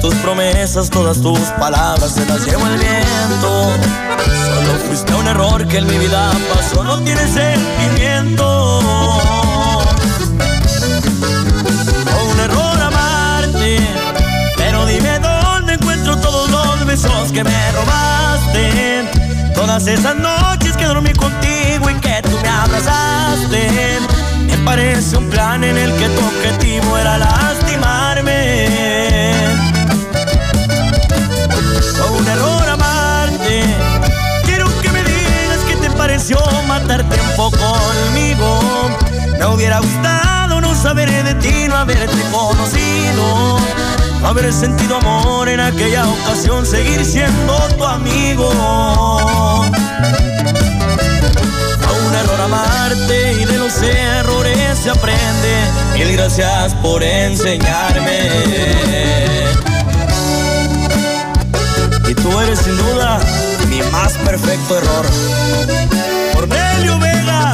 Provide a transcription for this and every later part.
tus promesas, todas tus palabras se las llevo el viento. Solo fuiste un error que en mi vida pasó, no tiene sentimiento. Fue un error amarte, pero dime dónde encuentro todos los besos que me robaste. Todas esas noches que dormí contigo y que tú me abrazaste. Me parece un plan en el que tu objetivo era lastimarme. Pareció matarte un poco conmigo. Me hubiera gustado no saber de ti, no haberte conocido. No haber sentido amor en aquella ocasión, seguir siendo tu amigo. Fue un error amarte y de los errores se aprende. Mil gracias por enseñarme. Y tú eres sin duda mi más perfecto error. Cornelio Vega.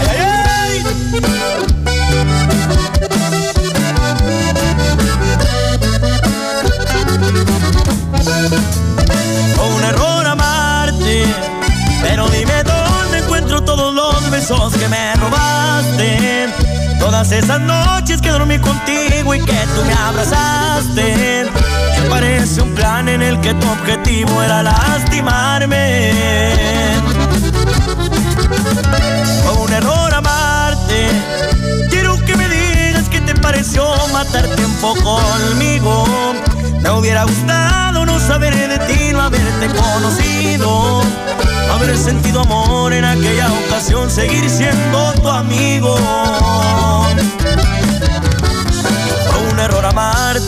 ¡Ay, ay, ay! Un error amarte, pero dime dónde encuentro todos los besos que me robaste. Todas esas noches que dormí contigo y que tú me abrazaste. Parece un plan en el que tu objetivo era lastimarme. Fue un error amarte. Quiero que me digas qué te pareció matarte un poco conmigo. Me hubiera gustado no saber de ti, no haberte conocido. No haber sentido amor en aquella ocasión, seguir siendo tu amigo.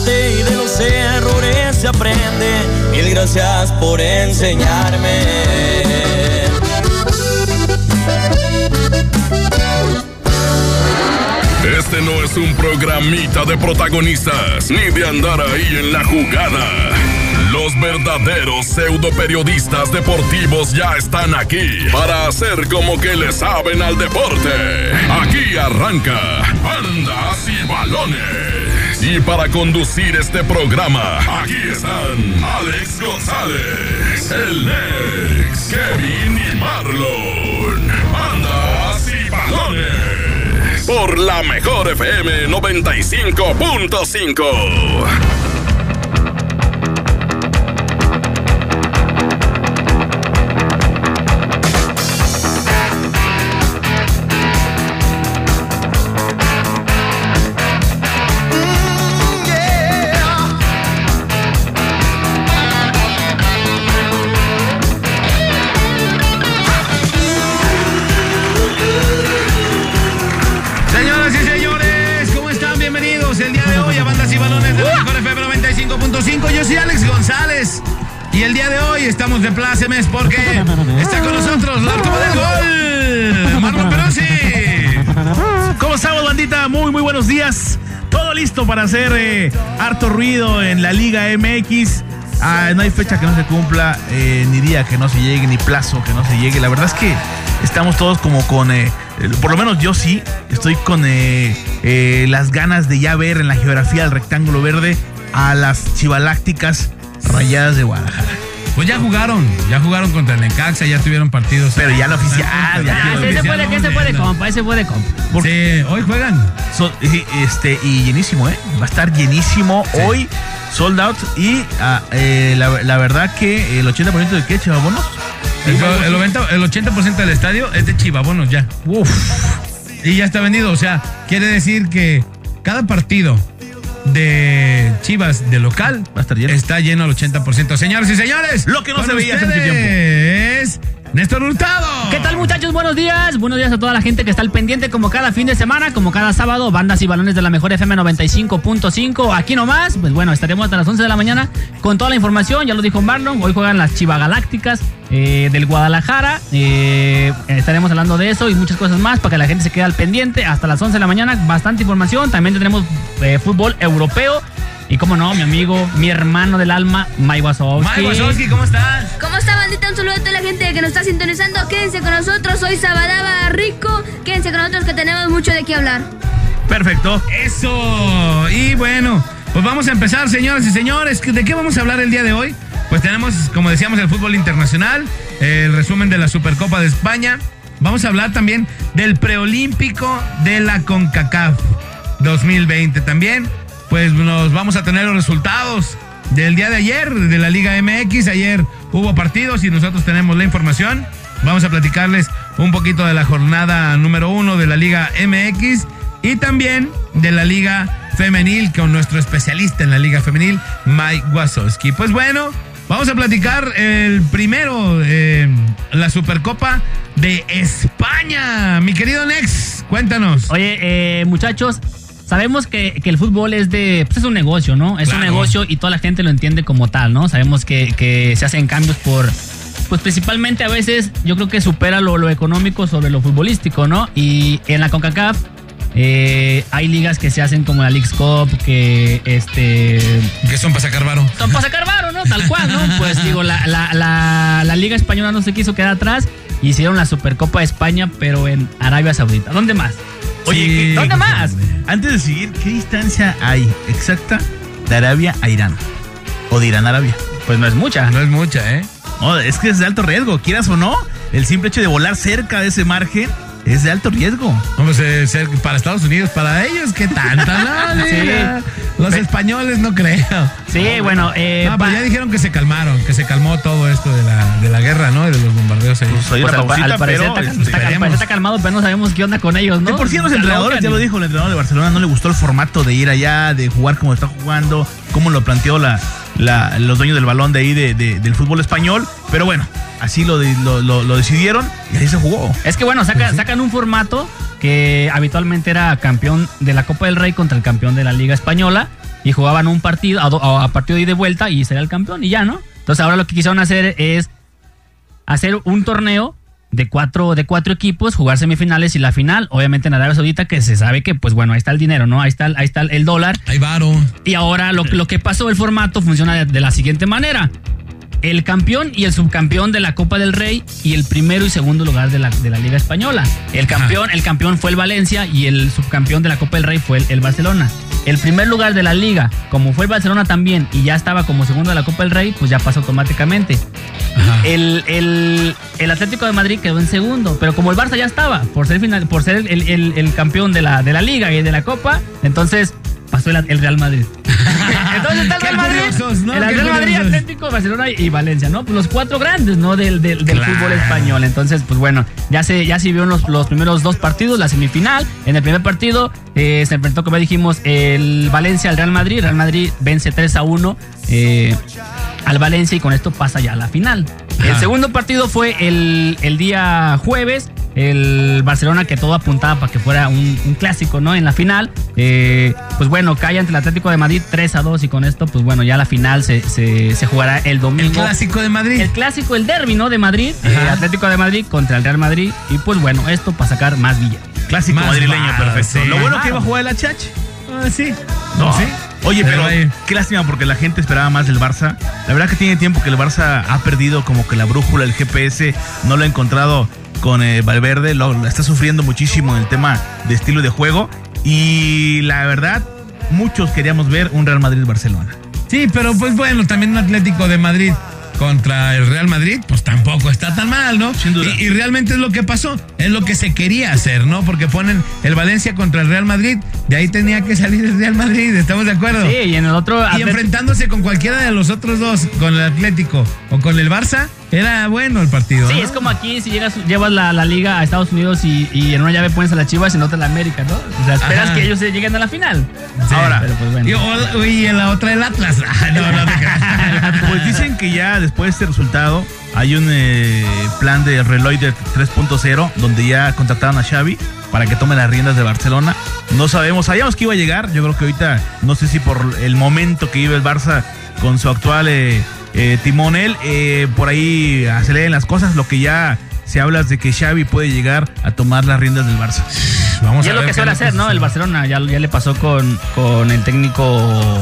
Y de los errores se aprende. Mil gracias por enseñarme. Este no es un programita de protagonistas ni de andar ahí en la jugada. Los verdaderos pseudo periodistas deportivos ya están aquí para hacer como que le saben al deporte. Aquí arranca Bandas y Balones. Y para conducir este programa, aquí están Alex González, el Nex, Kevin y Marlon. Bandas y Balones. Por la mejor FM 95.5. de plácemes porque está con nosotros la arco del gol, Marlon Perosi. ¿Cómo estamos, bandita? Muy, muy buenos días. Todo listo para hacer eh, harto ruido en la Liga MX. Ah, no hay fecha que no se cumpla, eh, ni día que no se llegue, ni plazo que no se llegue. La verdad es que estamos todos como con, eh, por lo menos yo sí, estoy con las ganas de ya ver en la geografía del rectángulo verde a las chivalácticas rayadas de Guadalajara. Pues ya jugaron, ya jugaron contra el Necaxa, ya tuvieron partidos. Pero ya la oficial, ya Ah, sí, ese oficial, puede, que ese no, puede no. compa, ese puede compa. Sí, hoy juegan. So- y, este, y llenísimo, ¿eh? Va a estar llenísimo hoy, sold out. Y ah, eh, la, la verdad que el 80% de qué, chivabonos. El, el 90 el 80% del estadio es de chivabonos ya. Uf. Y ya está vendido. O sea, quiere decir que cada partido de Chivas de local Va a estar lleno. está lleno al 80%. Señores y señores, Lo que no se veía hace mucho ustedes, Néstor Hurtado. ¿Qué tal muchachos? Buenos días. Buenos días a toda la gente que está al pendiente como cada fin de semana, como cada sábado, bandas y balones de la mejor FM 95.5. Aquí nomás, pues bueno, estaremos hasta las 11 de la mañana con toda la información. Ya lo dijo Marlon, hoy juegan las Chivas Galácticas eh, del Guadalajara. Eh, estaremos hablando de eso y muchas cosas más para que la gente se quede al pendiente. Hasta las 11 de la mañana, bastante información. También tendremos eh, fútbol europeo. Y como no, mi amigo, mi hermano del alma, Mike Wazowski. Mike Wazowski, ¿cómo estás? ¿Cómo está, bandita? Un saludo a toda la gente que nos está sintonizando. Quédense con nosotros. Soy Sabadaba Rico. Quédense con nosotros que tenemos mucho de qué hablar. Perfecto. Eso. Y bueno, Pues vamos a empezar, señoras y señores. ¿De qué vamos a hablar el día de hoy? Pues tenemos, como decíamos, el fútbol internacional, el resumen de la Supercopa de España. Vamos a hablar también del preolímpico de la CONCACAF 2020 también. Pues nos vamos a tener los resultados del día de ayer de la Liga MX. Ayer hubo partidos y nosotros tenemos la información. Vamos a platicarles un poquito de la jornada número uno de la Liga MX y también de la Liga Femenil con nuestro especialista en la Liga Femenil, Mike Wazowski. Pues bueno, vamos a platicar el primero, eh, la Supercopa de España. Mi querido Nex, cuéntanos. Oye, eh, muchachos, sabemos que, que, el fútbol es de. Pues es un negocio, ¿no? Es Claro. un negocio y toda la gente lo entiende como tal, ¿no? Sabemos que, que se hacen cambios por. Pues principalmente a veces yo creo que supera lo, lo económico sobre lo futbolístico, ¿no? Y en la CONCACAF eh, hay ligas que se hacen como la Leagues Cup, que este. Que son para sacar varo. Son para sacar varo, ¿no? Tal cual, ¿no? Pues digo, la, la, la, la Liga Española no se quiso quedar atrás. Hicieron la Supercopa de España, pero en Arabia Saudita. ¿Dónde más? Oye, Sí. ¿qué- ¿Dónde más? Antes de seguir, ¿qué distancia hay exacta de Arabia a Irán? O de Irán a Arabia. Pues no es mucha. No es mucha, ¿eh? No, es que es de alto riesgo, quieras o no. El simple hecho de volar cerca de ese margen es de alto riesgo. Vamos a ser para Estados Unidos, para ellos, ¿qué tanta? No, Sí. Los españoles no creo. Sí, bueno, eh, No, pero ya dijeron que se calmaron, que se calmó todo esto de la, de la guerra, ¿no? Y de los bombardeos ahí. Pues, oye, pues, al, pausita, al parecer pero, está, este, está- al esperemos. parecer está calmado, pero no sabemos qué onda con ellos, ¿no? De por sí los entrenadores, ya lo dijo el entrenador de Barcelona, no le gustó el formato de ir allá, de jugar como está jugando, cómo lo planteó la, la- los dueños del balón de ahí de- de- del fútbol español. Pero bueno, así lo, lo, lo- lo decidieron y ahí se jugó. Es que bueno, saca- sacan un formato que habitualmente era campeón de la Copa del Rey contra el campeón de la Liga Española y jugaban un partido a, do- a partido de ida y de vuelta y sería el campeón y ya, ¿no? Entonces ahora lo que quisieron hacer es hacer un torneo de cuatro, de cuatro equipos, jugar semifinales y la final, obviamente en Arabia Saudita, que se sabe que, pues bueno, ahí está el dinero, ¿no? Ahí está, el- ahí está el- dólar. Hay varo. Y ahora lo, lo que pasó, el formato funciona de, de la siguiente manera. El campeón y el subcampeón de la Copa del Rey y el primero y segundo lugar de la, de la Liga Española. El campeón, el campeón fue el Valencia y el subcampeón de la Copa del Rey fue el, el Barcelona. El primer lugar de la liga, como fue el Barcelona también y ya estaba como segundo de la Copa del Rey, pues ya pasó automáticamente. El, el- el Atlético de Madrid quedó en segundo, pero como el Barça ya estaba, por ser, final, por ser el, el- el campeón de la, de la liga y de la Copa, entonces pasó el, el Real Madrid. entonces está el Real Madrid, curiosos, ¿no? el Real Madrid. Atlético, Barcelona y Valencia, ¿no? Pues los cuatro grandes, ¿no? Del, del, del Claro. fútbol español. Entonces, pues bueno, ya se, ya se vieron los, los primeros dos partidos, la semifinal. En el primer partido eh, se enfrentó, como ya dijimos, el Valencia al Real Madrid. Real Madrid vence 3 a 1 eh, al Valencia y con esto pasa ya a la final. El segundo partido fue el, el día jueves. El Barcelona que todo apuntaba para que fuera un, un clásico, ¿no? En la final. Eh, pues bueno, cae ante el Atlético de Madrid 3 a 2 y con esto, pues bueno, ya la final se, se, se jugará el El domingo. clásico de Madrid. El clásico, el derby, ¿no? De Madrid, eh. Atlético de Madrid contra el Real Madrid. Y pues bueno, esto para sacar más billete. Clásico Más madrileño, perfecto. sí. Lo bueno que iba a jugar el HH. Ah, sí. No, sí. Oye, Pero pero, qué lástima porque la gente esperaba más del Barça. La verdad que tiene tiempo que el Barça ha perdido como que la brújula, el GPS, no lo ha encontrado con eh, Valverde, lo, lo está sufriendo muchísimo en el tema de estilo de juego. Y la verdad, muchos queríamos ver un Real Madrid-Barcelona. Sí, pero pues bueno, también un Atlético de Madrid contra el Real Madrid, pues tampoco está tan mal, ¿no? Sin duda. Y, y realmente es lo que pasó, es lo que se quería hacer, ¿no? Porque ponen el Valencia contra el Real Madrid, de ahí tenía que salir el Real Madrid, ¿estamos de acuerdo? Sí, y en el otro. Y enfrentándose con cualquiera de los otros dos, con el Atlético o con el Barça, era bueno el partido. Sí, ¿no? es como aquí si llegas, llevas la, la liga a Estados Unidos y, y en una llave pones a la Chivas y en otra a la América, ¿no? O sea, esperas Ajá. que ellos se lleguen a la final. Sí. Ahora, pero pues bueno. Y, o- y en la otra el Atlas. Ah, no, no te. Pues dicen que ya después de este resultado hay un eh, plan de Reloider 3.0 donde ya contrataron a Xavi para que tome las riendas de Barcelona. No sabemos, sabíamos que iba a llegar. Yo creo que ahorita, no sé si por el momento que vive el Barça con su actual eh, eh, timonel, eh, por ahí aceleren las cosas. Lo que ya se habla es de que Xavi puede llegar a tomar las riendas del Barça. Vamos Y a es lo que suele hacer, ¿no? El Barcelona ya, ya le pasó con, con el técnico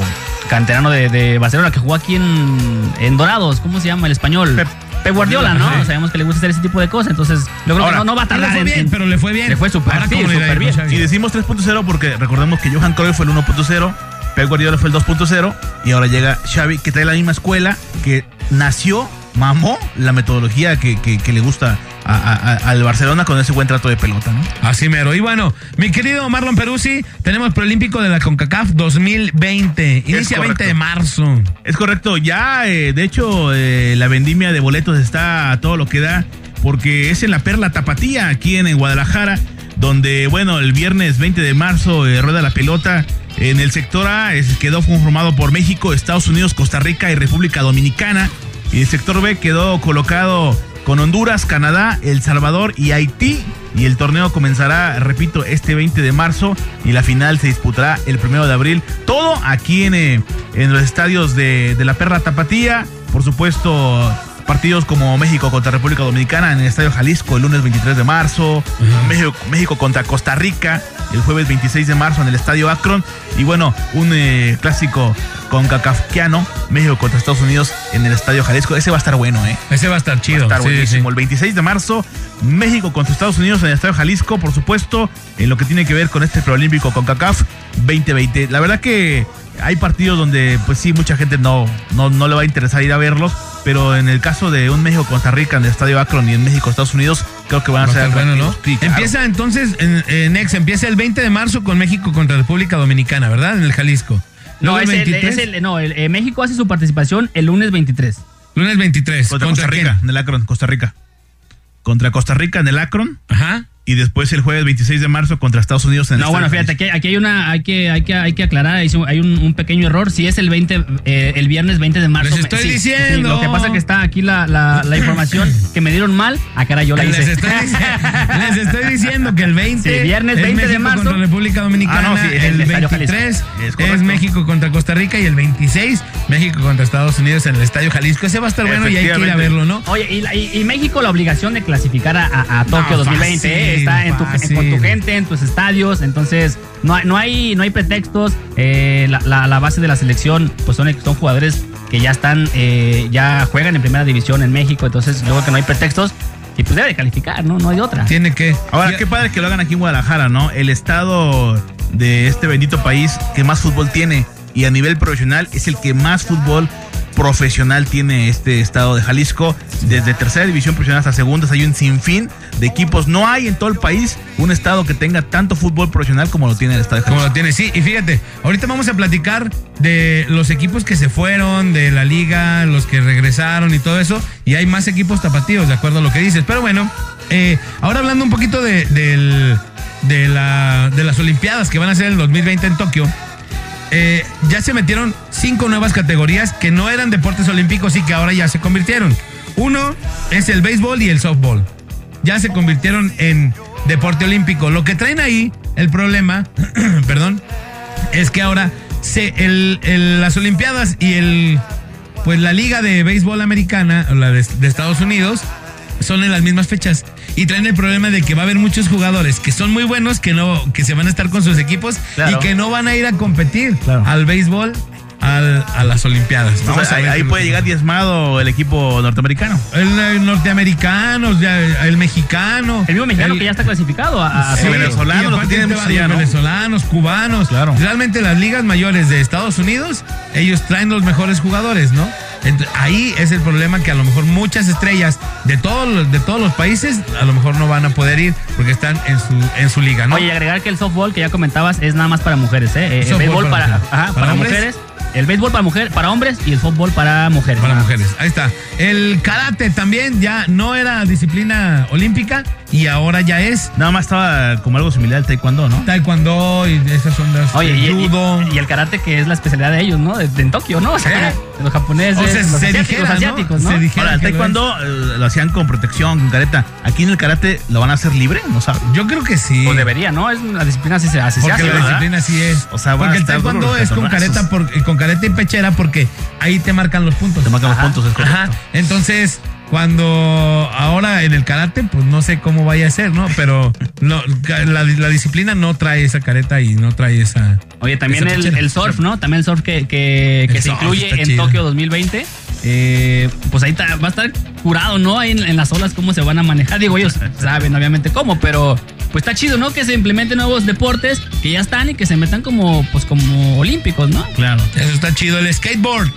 canterano de, de Barcelona que jugó aquí en, en Dorados. ¿Cómo se llama el español? Pep. Pep Guardiola, ¿no? Sí. Sabemos que le gusta hacer ese tipo de cosas. Entonces, yo creo Ahora, que no, no va a Y le tardar fue en- bien, en- pero le fue bien. Le fue súper, sí, ¿cómo le irá súper con bien. Y decimos 3.0 porque recordemos que Johan Cruyff fue el 1.0 Pep Guardiola fue el 2.0 y ahora llega Xavi que trae la misma escuela que nació, mamó la metodología que, que- que le gusta a- a- a- al Barcelona con ese buen trato de pelota, ¿no? Así mero. Y bueno, mi querido Marlon Peruzzi, tenemos preolímpico de la CONCACAF 2020. Inicia 20 de marzo. Es correcto, ya eh, de hecho eh, la vendimia de boletos está a todo lo que da porque es en la Perla Tapatía aquí en Guadalajara donde bueno el viernes 20 de marzo eh, rueda la pelota en el sector A quedó conformado por México, Estados Unidos, Costa Rica y República Dominicana y el sector B quedó colocado con Honduras, Canadá, El Salvador y Haití. Y el torneo comenzará, repito, este 20 de marzo y la final se disputará el 1 de abril. Todo aquí en, eh, en los estadios de, de la Perra Tapatía. Por supuesto, partidos como México contra República Dominicana en el Estadio Jalisco el lunes 23 de marzo. México, México contra Costa Rica el jueves 26 de marzo en el Estadio Akron. Y bueno, un eh, clásico con Cacafquiano, México contra Estados Unidos en el Estadio Jalisco. Ese va a estar bueno, ¿eh? Ese va a estar chido. estar Sí, buenísimo. sí. El 26 de marzo, México contra Estados Unidos en el Estadio Jalisco, por supuesto, en lo que tiene que ver con este preolímpico con CACAF 2020. La verdad que hay partidos donde, pues sí, mucha gente no, no, no le va a interesar ir a verlos, pero en el caso de un México Costa Rica en el Estadio Akron y en México Estados Unidos, creo que van a ser bueno, ¿no? atractivos. Sí, claro. Empieza entonces, en, en Nex, empieza el 20 de marzo con México contra República Dominicana, ¿verdad? En el Jalisco. No, es el el, 23, es el- no, el- eh, México hace su participación el lunes 23. lunes 23. contra, ¿Contra, Costa quién? Rica, en el Akron, Costa Rica. Contra Costa Rica en el Akron Ajá. Y después el jueves 26 de marzo contra Estados Unidos en el No, bueno, fíjate, aquí, aquí hay una, hay que, hay que, hay que aclarar, hay, un, un pequeño error. Si es el 20, eh, el viernes 20 de marzo. Les estoy sí, diciendo. sí, lo que pasa es que está aquí la, la, la información que me dieron mal. Ah, caray, yo la Les hice. estoy, dici- les estoy diciendo que el 20 Sí, viernes es 20 de México marzo. contra República Dominicana, Ah, no, el el Jalisco. 23 Es es. México contra Costa Rica y el 26 México contra Estados Unidos en el Estadio Jalisco. Ese va a estar bueno y hay que ir a verlo, ¿no? Oye, y, y- y México la obligación de clasificar a, a- a Tokio No, 2020 fácil, eh, está en tu, en- con tu gente, en tus estadios, entonces no hay, no hay, no hay pretextos. eh, la, la- la base de la selección pues son, son jugadores que ya están, eh, ya juegan en primera división en México, entonces yo creo que no hay pretextos y pues debe de calificar, ¿no? No hay de otra. Tiene que. Ahora, qué padre que lo hagan aquí en Guadalajara, ¿no? El estado de este bendito país que más fútbol tiene y a nivel profesional es el que más fútbol profesional tiene este estado de Jalisco. Desde tercera división profesional hasta segundas hay un sinfín de equipos. No hay en todo el país un estado que tenga tanto fútbol profesional como lo tiene el estado de Como Jalisco. lo tiene, sí. Y fíjate, ahorita vamos a platicar de los equipos que se fueron, de la liga, los que regresaron y todo eso. Y hay más equipos tapatíos, de acuerdo a lo que dices. Pero bueno, eh, ahora hablando un poquito de, del- de, la, de las Olimpiadas que van a ser en el 2020 en Tokio. Eh, ya se metieron cinco nuevas categorías que no eran deportes olímpicos y que ahora ya se convirtieron. Uno es el béisbol y el softball. Ya se convirtieron en deporte olímpico. Lo que traen ahí, el problema, perdón, es que ahora se, el- las Olimpiadas y el pues la liga de béisbol americana, la de Estados Unidos, son en las mismas fechas. Y traen el problema de que va a haber muchos jugadores que son muy buenos, que no, que se van a estar con sus equipos Claro. y que no van a ir a competir Claro. al béisbol, al- a las Olimpiadas. Vamos a ahí, puede llegar diezmado el equipo norteamericano. el, eh, norteamericano, ya, el mexicano. El mismo mexicano el- que ya está clasificado a, a Sí, El venezolano, y lo que aparte tiene te muchos van allá, los ¿no? venezolanos, cubanos. Claro. Realmente las ligas mayores de Estados Unidos, ellos traen los mejores jugadores, ¿no? Ahí es el problema que a lo mejor muchas estrellas de todos los, de todos los países a lo mejor no van a poder ir porque están en su en su liga, ¿no? Oye, y agregar que el softball que ya comentabas es nada más para mujeres, ¿eh? El béisbol para para, mujeres. ajá, ¿Para para, hombres? mujeres. El béisbol para mujeres, para hombres y el fútbol para mujeres. para mujeres. Ahí está. El karate también ya no era disciplina olímpica y ahora ya es Nada más estaba como algo similar al taekwondo, ¿no? taekwondo y esas ondas. Oye, y, judo. y el karate que es la especialidad de ellos, ¿no? De, de en Tokio, ¿no? O sea, ¿Eh? los japoneses, O sea, los, se asiáticos, dijera, los asiáticos, ¿no? Se dijera Ahora, el lo taekwondo eh, lo hacían con protección, con careta. Aquí en el karate lo van a hacer libre, ¿no sabes? Yo creo que sí. O debería, ¿no? Es una disciplina así se hace. se Porque hace, la ¿verdad? disciplina sí es. O sea, porque el taekwondo es con careta, por- con careta y pechera porque ahí te marcan los puntos. Te marcan los puntos, es correcto. Ajá. Entonces, cuando ahora en el karate, pues no sé cómo vaya a ser, ¿no? Pero no, la, la disciplina no trae esa careta y no trae esa. Oye, también esa el, surf, ¿no? También el surf que, que, que se surf incluye en chido. Tokio 2020. Eh, pues ahí está- va a estar curado, ¿no? Ahí en, en las olas, cómo se van a manejar. Digo, ellos saben obviamente cómo, pero pues está chido, ¿no? Que se implementen nuevos deportes que ya están y que se metan como, pues como olímpicos, ¿no? Claro. Eso está chido, el skateboard.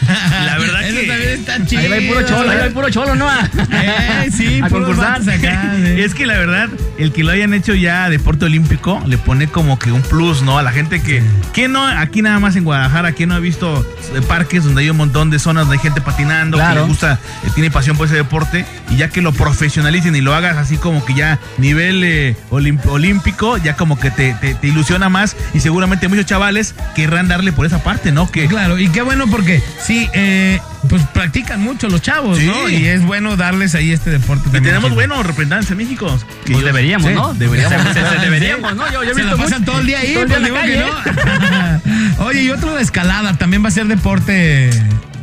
La verdad Eso que- también está chido. Ahí va el puro cholo, ahí va el puro cholo, ¿no? Eh, sí, a concursar. vatos acá, sí. Es que la verdad, el que lo hayan hecho ya deporte olímpico le pone como que un plus, ¿no? A la gente que, ¿quién no? Aquí nada más en Guadalajara, ¿quién no ha visto parques donde hay un montón de zonas donde hay gente patinando, que Claro. le gusta, eh, tiene pasión por ese deporte, y ya que lo profesionalicen y lo hagas así como que ya nivel eh, olímpico, ya como que te, te- te ilusiona más y seguramente muchos chavales querrán darle por esa parte, ¿no? Que Claro, y qué bueno porque sí, eh, pues practican mucho los chavos, Sí. ¿no? Y es bueno darles ahí este deporte. y tenemos chido. buenos representantes en México. que Pues deberíamos, sí, ¿no? Deberíamos. Se- se- deberíamos, ¿no? Yo, yo Se visto pasan mucho- todo el día ahí, pues digo que no. Oye, y otro de escalada, también va a ser deporte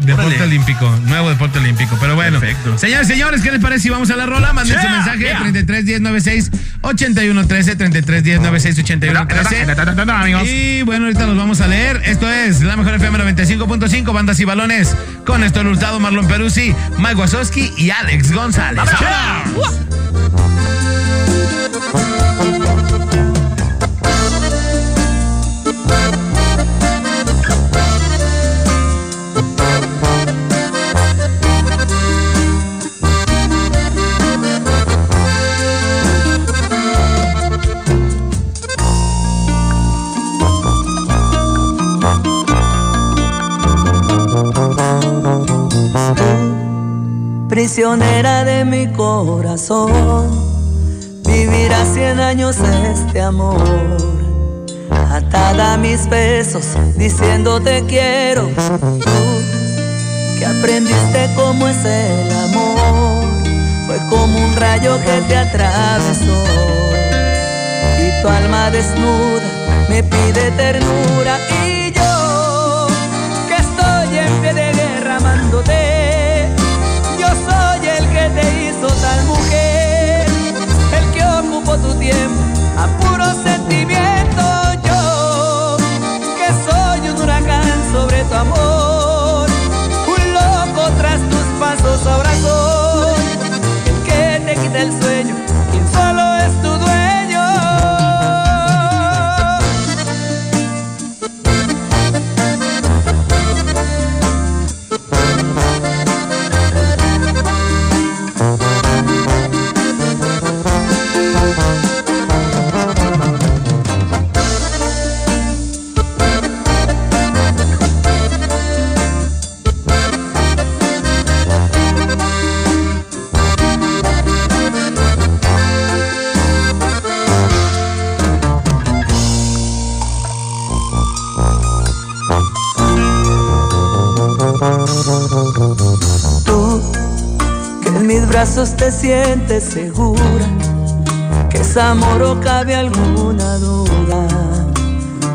deporte Órale. olímpico, nuevo deporte olímpico. Pero bueno, Perfecto. señores, señores, ¿qué les parece si vamos a la rola? Manden su Yeah, mensaje yeah. 33 10 96 81 13 33 10 96 81 13. amigos. Y bueno, ahorita los vamos a leer. Esto es la mejor FM 95.5, bandas y balones con Néstor Hurtado, Marlon Peruzzi, Mike Wazowski y Alex González. De mi corazón. Vivirá cien años este amor, atada a mis besos, diciendo te quiero. Tú, que aprendiste cómo es el amor, fue como un rayo que te atravesó. Y tu alma desnuda me pide ternura y tal mujer, el que ocupó tu tiempo a puro sentimiento. Yo, que soy un huracán sobre tu amor, brazos te sientes segura, que es amor o cabe alguna duda.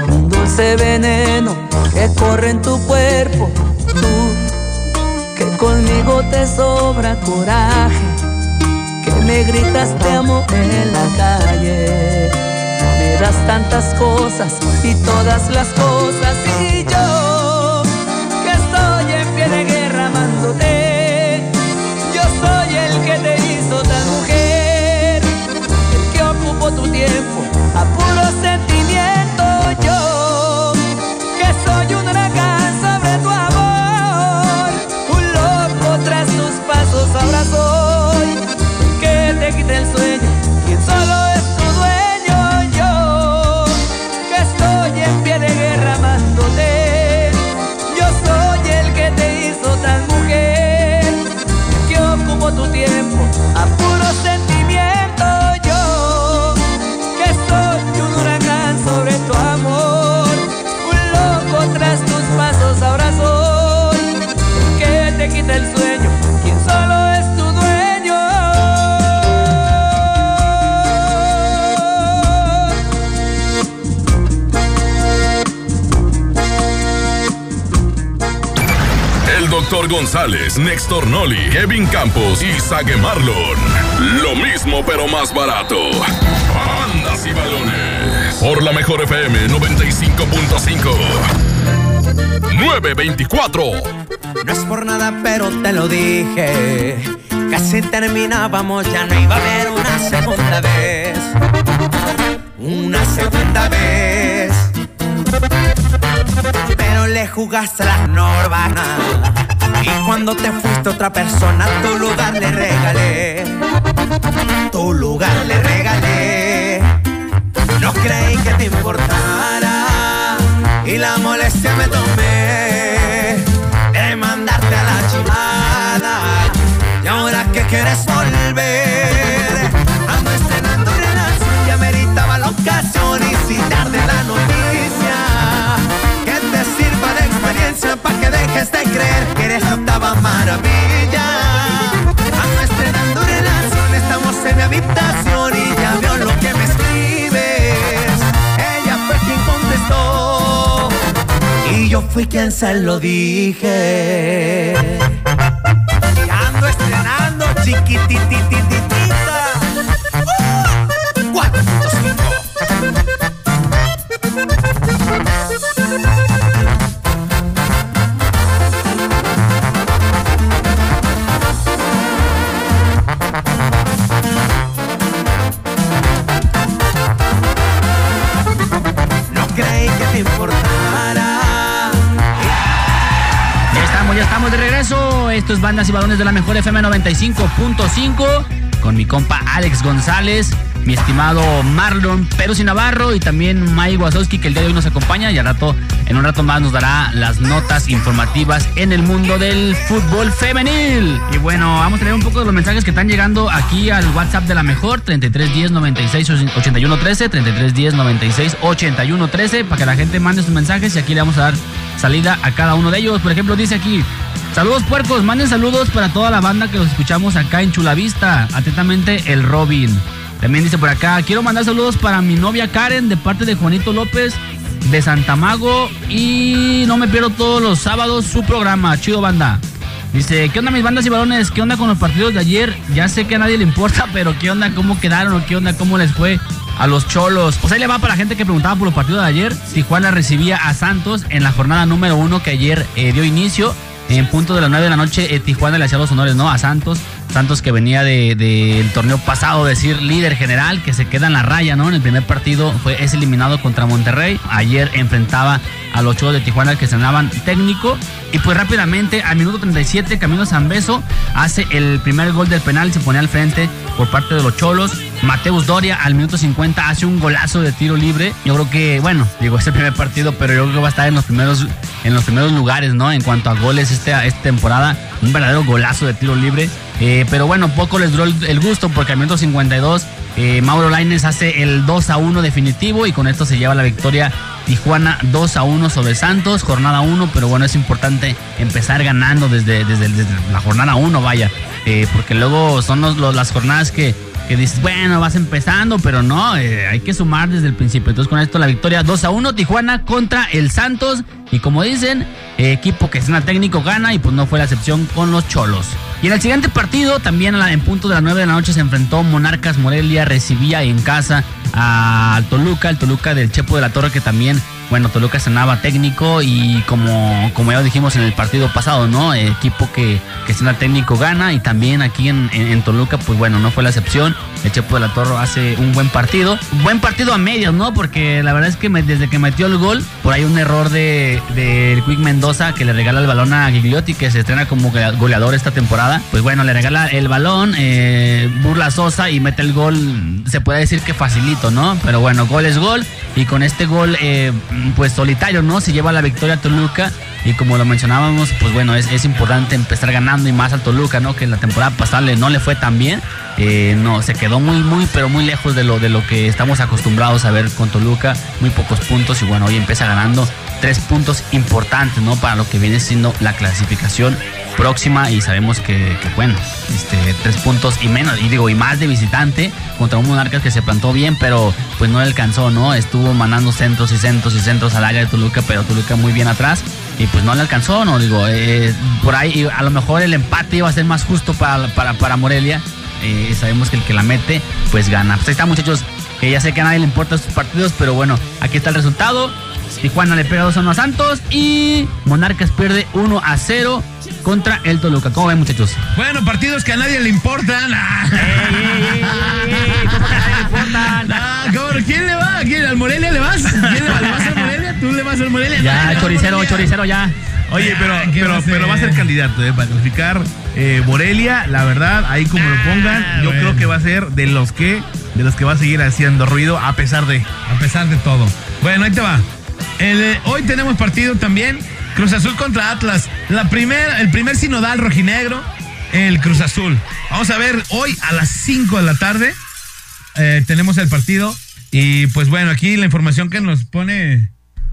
Un dulce veneno que corre en tu cuerpo, tú, que conmigo te sobra coraje, que me gritas te amo en la calle. Me das tantas cosas y todas las cosas y yo tiempo González, Néstor Noli, Kevin Campos y Sague Marlon. Lo mismo pero más barato. Bandas y balones. Por la mejor FM 95.5. 924. No es por nada, pero te lo dije. Casi terminábamos, ya no iba a haber una segunda vez. una segunda vez. Pero le jugaste la norma. Y cuando te fuiste otra persona, tu lugar le regalé. Tu lugar le regalé. No creí que te importara. Y la molestia me tomé de mandarte a la chivada. Y ahora que quieres volver, ando estrenando relación. Ya meritaba la ocasión y sin darte la noticia. Experiencia para que dejes de creer que eres la octava maravilla. Ando estrenando relación, estamos en mi habitación y ya veo lo que me escribes. Ella fue quien contestó y yo fui quien se lo dije. Y ando estrenando chiquititititita. Uh, 4.5. No Esto es Bandas y Balones de la Mejor FM 95.5 con mi compa Alex González, mi estimado Marlon Perus y Navarro y también Mike Wazowski que el día de hoy nos acompaña y al rato, en un rato más nos dará las notas informativas en el mundo del fútbol femenil. Y bueno, vamos a leer un poco de los mensajes que están llegando aquí al WhatsApp de la Mejor 3310 96 81 13 3310 96 81 13 para que la gente mande sus mensajes y aquí le vamos a dar salida a cada uno de ellos. Por ejemplo, dice aquí, saludos puercos, manden saludos para toda la banda que los escuchamos acá en Chulavista. Atentamente, el Robin. También dice por acá, quiero mandar saludos para mi novia Karen de parte de Juanito López de Santamago y no me pierdo todos los sábados su programa, chido banda. Dice, ¿qué onda mis bandas y balones? ¿Qué onda con los partidos de ayer? Ya sé que a nadie le importa, pero ¿qué onda? ¿Cómo quedaron? ¿O qué onda? ¿Cómo les fue? A los cholos. Pues ahí le va para la gente que preguntaba por los partidos de ayer. Tijuana recibía a Santos en la jornada número uno que ayer eh, dio inicio. En punto de las 9 de la noche, eh, Tijuana le hacía los honores, ¿no? A Santos. Santos que venía del de, del torneo pasado, decir líder general, que se queda en la raya, ¿no? En el primer partido fue, es eliminado contra Monterrey. Ayer enfrentaba a los Cholos de Tijuana que se llamaban técnico. Y pues rápidamente, al minuto 37, Camilo Zambeso hace el primer gol del penal se pone al frente por parte de los Cholos. Mateus Doria al minuto 50 hace un golazo de tiro libre. Yo creo que, bueno, digo, es el primer partido, pero yo creo que va a estar en los primeros, en los primeros lugares, ¿no? En cuanto a goles este, esta temporada. Un verdadero golazo de tiro libre. Eh, pero bueno, poco les duró el, gusto porque al minuto 52 eh, Mauro Laines hace el 2 a 1 definitivo y con esto se lleva la victoria Tijuana 2 a 1 sobre Santos, jornada 1, pero bueno, es importante empezar ganando desde, desde, la jornada 1, vaya, eh, porque luego son los, las jornadas que, que dices, bueno, vas empezando, pero no, eh, hay que sumar desde el principio. Entonces con esto la victoria 2 a 1, Tijuana contra el Santos. Y como dicen, eh, equipo que es una técnico gana y pues no fue la excepción con los Cholos. Y en el siguiente partido, también en punto de las 9 de la noche, se enfrentó Monarcas Morelia, recibía en casa al Toluca, el Toluca del Chepo de la Torre, que también, bueno, Toluca cenaba técnico y como, como ya dijimos en el partido pasado, ¿no? El equipo que, que cena técnico gana y también aquí en, Toluca, pues bueno, no fue la excepción. El Chepo de la Torre hace un buen partido. Buen partido a medias, ¿no? Porque la verdad es que desde que metió el gol, por ahí un error de, de Quick Mendoza que le regala el balón a Gigliotti, que se estrena como goleador esta temporada. Pues bueno, le regala el balón, eh, burla Sosa y mete el gol, se puede decir que facilito, ¿no? Pero bueno, gol es gol y con este gol, eh, pues solitario, ¿no? Se lleva la victoria a Toluca y como lo mencionábamos, pues bueno, es, importante empezar ganando y más al Toluca, ¿no? Que la temporada pasada no le fue tan bien. Eh, no, se quedó muy, muy, pero muy lejos de lo, de lo que estamos acostumbrados a ver con Toluca. Muy pocos puntos y bueno, hoy empieza ganando tres puntos importantes, ¿no? Para lo que viene siendo la clasificación próxima y sabemos que, que, bueno, este, tres puntos y menos, y digo, y más de visitante contra un Monarcas que se plantó bien, pero pues no alcanzó, ¿no? Estuvo mandando centros y centros y centros al área de Toluca, pero Toluca muy bien atrás y pues no le alcanzó, ¿no? Digo, eh, por ahí a lo mejor el empate iba a ser más justo para, para, para Morelia. Eh, sabemos que el que la mete, pues gana. Pues ahí está, muchachos, que ya sé que a nadie le importan estos partidos, pero bueno, aquí está el resultado. Tijuana le pega 2 a 1 a Santos y Monarcas pierde 1 a 0 contra el Toluca. ¿Cómo ven, muchachos? Bueno, partidos que a nadie le importan. ¡Ey, ey, ey! ¿Cómo que a nadie le importan? No, ¿cómo ¿Por quién le va? ¿Quién? ¿Al Morelia le vas? ¿Quién le va? ¿Le vas al Morelia? ¿Tú le vas al Morelia? Ya, choricero, choricero, ya. Oye, pero, Ah, ¿qué pero, va pero va a ser candidato eh, para calificar eh, Morelia, la verdad, ahí como lo pongan, Ah, yo bueno. creo que va a ser de los que, de los que va a seguir haciendo ruido a pesar de. A pesar de todo. Bueno, ahí te va. El, eh, hoy tenemos partido también. Cruz Azul contra Atlas. La primer, el primer sinodal rojinegro, el Cruz Azul. Vamos a ver, hoy a las 5 de la tarde eh, tenemos el partido. Y pues bueno, aquí la información que nos pone,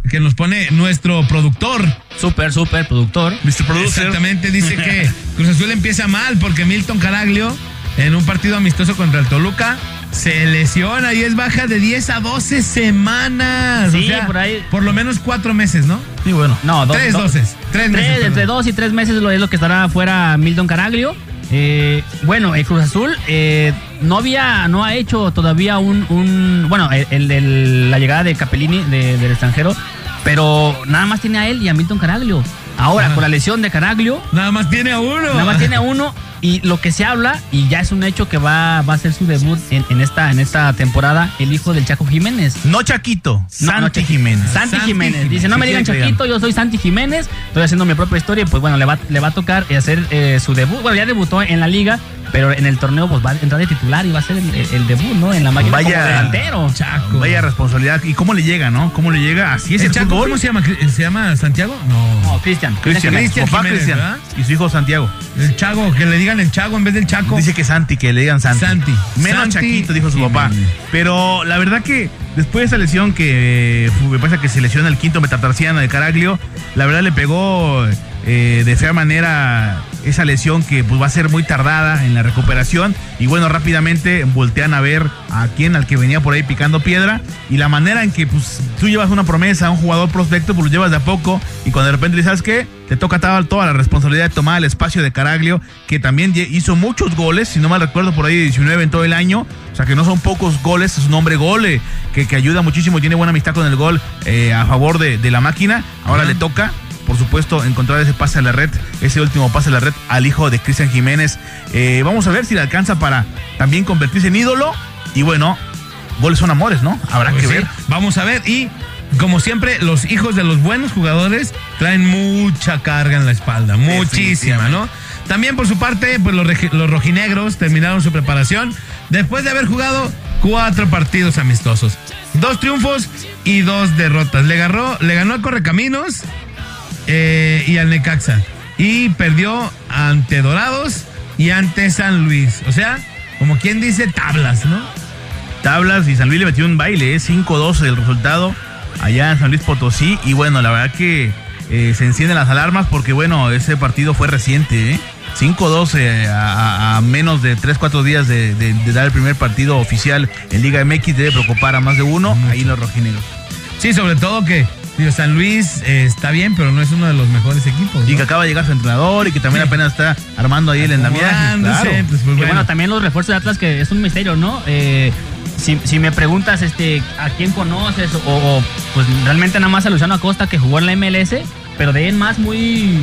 que nos pone nuestro productor. Súper, súper, productor. Mr. Producer. Exactamente, dice que Cruz Azul empieza mal porque Milton Caraglio, en un partido amistoso contra el Toluca, se lesiona y es baja de 10 a 12 semanas. Sí, O sea, por ahí. Por lo menos cuatro meses, ¿no? Sí, bueno. No, dos, tres dos- doces. Tres meses. Tres, entre perdón. dos y tres meses lo es lo que estará fuera Milton Caraglio. Eh, bueno, el Cruz Azul eh, no había, no ha hecho todavía un, un bueno, el, el- el- la llegada de Capellini de- del extranjero, pero nada más tiene a él y a Milton Caraglio. Ahora, Ajá. con la lesión de Caraglio, Nada más tiene a uno. nada más tiene a uno y lo que se habla, y ya es un hecho que va, va a ser su debut en, en esta, en esta temporada, el hijo del Chaco Jiménez. No Chaquito, No, Santi no, Jiménez. Santi, Santi Jiménez. Jiménez. Dice, no me digan Chaquito, yo soy Santi Jiménez. Estoy haciendo mi propia historia y pues bueno, le va, le va a tocar hacer eh, su debut. Bueno, ya debutó en la liga, pero en el torneo pues va a entrar de titular y va a ser el, el- el debut, ¿no? En la máquina Vaya. como delantero. Chaco. Vaya responsabilidad. ¿Y cómo le llega, no? ¿Cómo le llega? Así es ¿El el, Chaco fútbol. cómo se llama? ¿Se llama Santiago? No. No, Cristian. Cristian. Cristian su papá Jiménez, Cristian ¿verdad? y su hijo Santiago. El Chago, que le digan el Chago en vez del Chaco. Dice que Santi, que le digan Santi. Santi. Menos Santi Chaquito, dijo su papá. Pero la verdad que después de esa lesión que eh, me parece que se lesiona el quinto metatarsiano de Caraglio, la verdad le pegó eh, de fea manera esa lesión que pues va a ser muy tardada en la recuperación. Y bueno, rápidamente voltean a ver a quien, al que venía por ahí picando piedra. Y la manera en que pues tú llevas una promesa, un jugador prospecto, pues lo llevas de a poco. Y cuando de repente le sabes qué, te toca toda, toda la responsabilidad de tomar el espacio de Caraglio, que también hizo muchos goles, si no mal recuerdo, por ahí 19 en todo el año. O sea que no son pocos goles, es un hombre gole, que, que ayuda muchísimo, tiene buena amistad con el gol eh, a favor de, de la máquina. Ahora le toca por supuesto, encontrar ese pase a la red, ese último pase a la red al hijo de Cristian Jiménez. Eh, vamos a ver si le alcanza para también convertirse en ídolo. Y bueno, goles son amores, ¿no? Habrá Pues que sí, ver. Vamos a ver. Y como siempre, los hijos de los buenos jugadores traen mucha carga en la espalda. Muchísima, ¿no? También por su parte, pues los, los rojinegros terminaron su preparación después de haber jugado cuatro partidos amistosos. Dos triunfos y dos derrotas. Le, agarró, le ganó a Correcaminos eh, y al Necaxa. Y perdió ante Dorados y ante San Luis. O sea, como quien dice, tablas, ¿no? Tablas y San Luis le metió un baile, ¿eh? 5-2 el resultado allá en San Luis Potosí. Y bueno, la verdad que eh, se encienden las alarmas porque bueno, ese partido fue reciente, ¿eh? 5-2 eh, a, a- a menos de 3-4 días de, de- de dar el primer partido oficial en Liga MX debe preocupar a más de uno ahí los rojinegros. Sí, sobre todo que digo, San Luis eh, está bien, pero no es uno de los mejores equipos. Y que acaba de llegar su entrenador y que también Sí. apenas está armando ahí el endamiaje. Claro. pues, pues, Que bueno. bueno, también los refuerzos de Atlas, que es un misterio, ¿no? Eh, si, si me preguntas este, a quién conoces, o, o, pues realmente nada más a Luciano Acosta que jugó en la MLS, pero de ahí en más muy,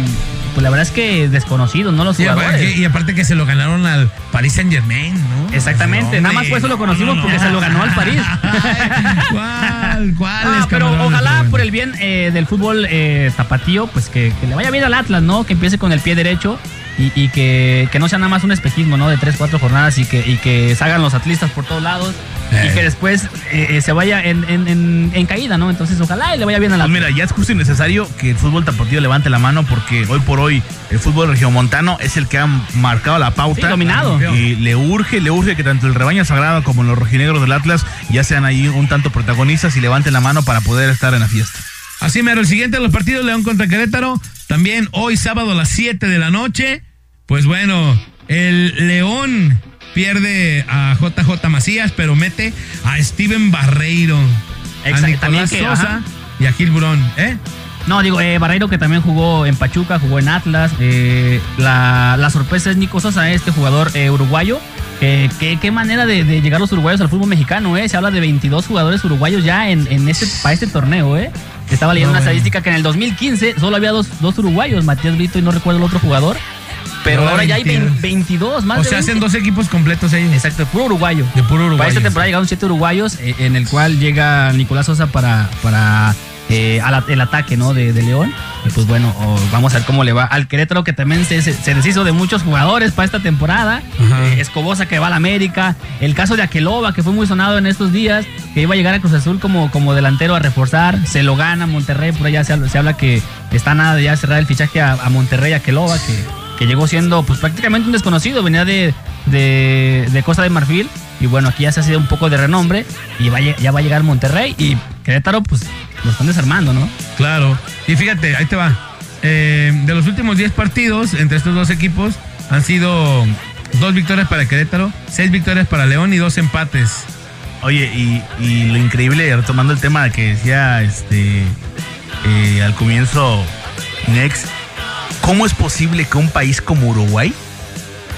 pues la verdad es que desconocidos, ¿no? Los Y jugadores. y aparte que se lo ganaron al Paris Saint Germain, ¿no? Exactamente, nada más por eso lo conocimos, porque se lo ganó al París. Ay, ¿Cuál? ¿Cuál? Ah, pero ojalá bueno. por el bien eh, del fútbol eh, tapatío, pues que, que le vaya bien al Atlas, ¿no? Que empiece con el pie derecho y, y que, que no sea nada más un espejismo, ¿no? De tres, cuatro jornadas y que, y que salgan los atlistas por todos lados Eh. y que después eh, eh, se vaya en, en- en- en caída, ¿no? Entonces ojalá y le vaya bien al Pues Atlas. mira, ya es justo y necesario que el fútbol tapatío levante la mano porque hoy por hoy el fútbol regiomontano es el que ha marcado la pauta. Sí, dominado. Y le urge, le urge que tanto el rebaño sagrado como los rojinegros del Atlas ya sean ahí un tanto protagonistas y levanten la mano para poder estar en la fiesta. Así mero, el siguiente de los partidos, León contra Querétaro. También hoy sábado a las 7 de la noche. Pues bueno, el León pierde a JJ Macías, pero mete a Steven Barreiro, a Exacto, Nicolás que, Sosa ajá. y a Gil Burón. ¿Eh? No, digo, eh, Barreiro que también jugó en Pachuca, jugó en Atlas. eh, la, la sorpresa es Nico Sosa, este jugador eh, uruguayo. Eh, qué, qué manera de, de llegar los uruguayos al fútbol mexicano, ¿eh? Se habla de 22 jugadores uruguayos ya en, en este, para este torneo, ¿eh? Estaba leyendo No, una estadística que en el 2015 solo había dos, dos uruguayos, Matías Brito y no recuerdo el otro jugador. pero Ahora ya hay 22. 22 más O sea, hacen 20. dos equipos completos ahí. Exacto, de puro uruguayo. De puro Para uruguayo. esta temporada llegaron siete uruguayos, eh, en el cual llega Nicolás Sosa para, para eh, al- el ataque ¿no? de, de León. Y pues bueno, vamos a ver cómo le va al Querétaro, que también se, se- se deshizo de muchos jugadores para esta temporada. Eh, Escobosa que va a la América. El caso de Aqueloba, que fue muy sonado en estos días, que iba a llegar a Cruz Azul como, como delantero a reforzar. Se lo gana Monterrey, por allá se habla, se habla que está nada de ya cerrar el fichaje a, a Monterrey, Aqueloba, que, que llegó siendo pues prácticamente un desconocido, venía de, de, de Costa de Marfil. Y bueno, aquí ya se ha sido un poco de renombre y va a ya va a llegar Monterrey y Querétaro, pues lo están desarmando, ¿no? Claro. Y fíjate, ahí te va. Eh, de los últimos 10 partidos entre estos dos equipos han sido dos victorias para Querétaro, seis victorias para León y dos empates. Oye, y, y lo increíble, retomando el tema que decía este eh, al comienzo Nex, ¿cómo es posible que un país como Uruguay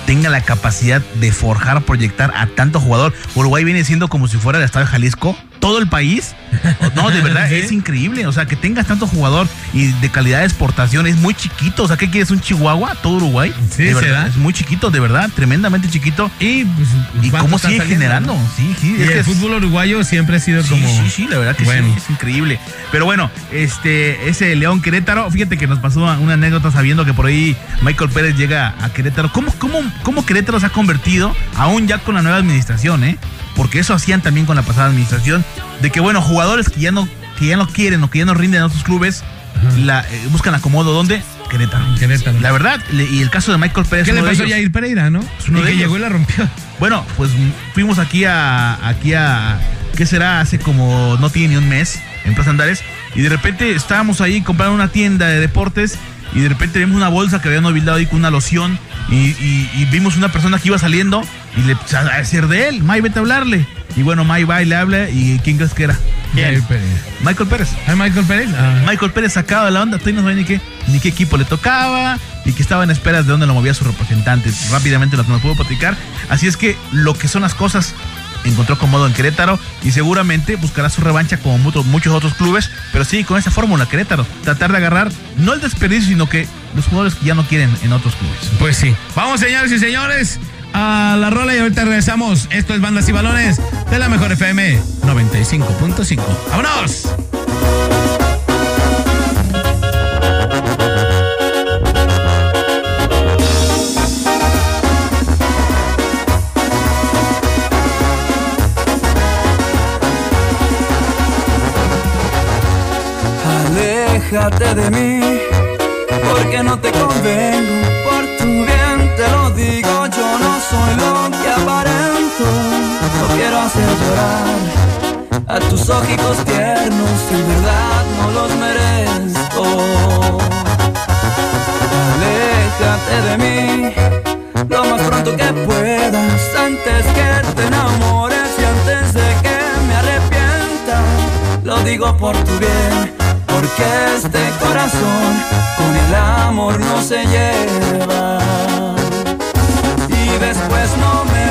tenga la capacidad de forjar, proyectar a tanto jugador? Uruguay viene siendo como si fuera el Estado de Jalisco, todo el país. No, de verdad, Sí. es increíble. O sea, que tengas tanto jugador y de calidad de exportación es muy chiquito. O sea, ¿qué quieres? ¿Un Chihuahua? ¿Todo Uruguay? Sí, de verdad, da. Es muy chiquito, de verdad, tremendamente chiquito. Y, pues, ¿Y ¿cuánto cómo sigue saliendo, generando? no? Sí, sí, Y es que el es- fútbol uruguayo siempre ha sido Sí, como. sí, sí, la verdad que bueno. sí, es increíble. Pero bueno, este, ese León Querétaro, fíjate que nos pasó una anécdota sabiendo que por ahí Michael Pérez llega a Querétaro. ¿Cómo, cómo, cómo Querétaro se ha convertido, aún ya con la nueva administración, eh? Porque eso hacían también con la pasada administración, de que bueno, jugadores que ya no, que ya no quieren o que ya no rinden en otros clubes, la, eh, buscan acomodo, ¿dónde? Querétaro. Querétaro. La verdad, le- y el caso de Michael Pérez. ¿Qué le pasó a. Jair Pereira, no? Es uno Y de que ellos. llegó y la rompió. Bueno, pues fuimos aquí a. aquí a. ¿Qué será? Hace como. no tiene ni un mes. En Plaza Andares. Y de repente estábamos ahí comprando una tienda de deportes. Y de repente vimos una bolsa que habían olvidado ahí con una loción. Y, y- y vimos una persona que iba saliendo. Y le empezó a decir de él. May, vete a hablarle. Y bueno, May va y le habla. ¿Y quién crees que era? Jair Pereira. Michael Pérez. ¿Ah, Michael Pérez? Ah. Michael Pérez sacaba de la onda, todavía no sabía ni qué, ni qué equipo le tocaba y que estaba en esperas de dónde lo movía su representante. Rápidamente lo que nos pudo platicar. Así es que lo que son las cosas encontró cómodo en Querétaro y seguramente buscará su revancha como muchos, muchos otros clubes, pero sí con esa fórmula Querétaro, tratar de agarrar no el desperdicio, sino que los jugadores que ya no quieren en otros clubes. Pues sí. Vamos, señores y señores, a la rola y ahorita regresamos. Esto es Bandas y Balones de la Mejor FM 95.5. ¡Vámonos! Aléjate de mí, porque no te convengo. Por tu bien te lo digo, soy lo que aparento. No quiero hacer llorar a tus ojitos tiernos, en verdad no los merezco. Aléjate de mí, lo más pronto que puedas, antes que te enamores y antes de que me arrepienta. Lo digo por tu bien, porque este corazón con el amor no se lleva. Después no me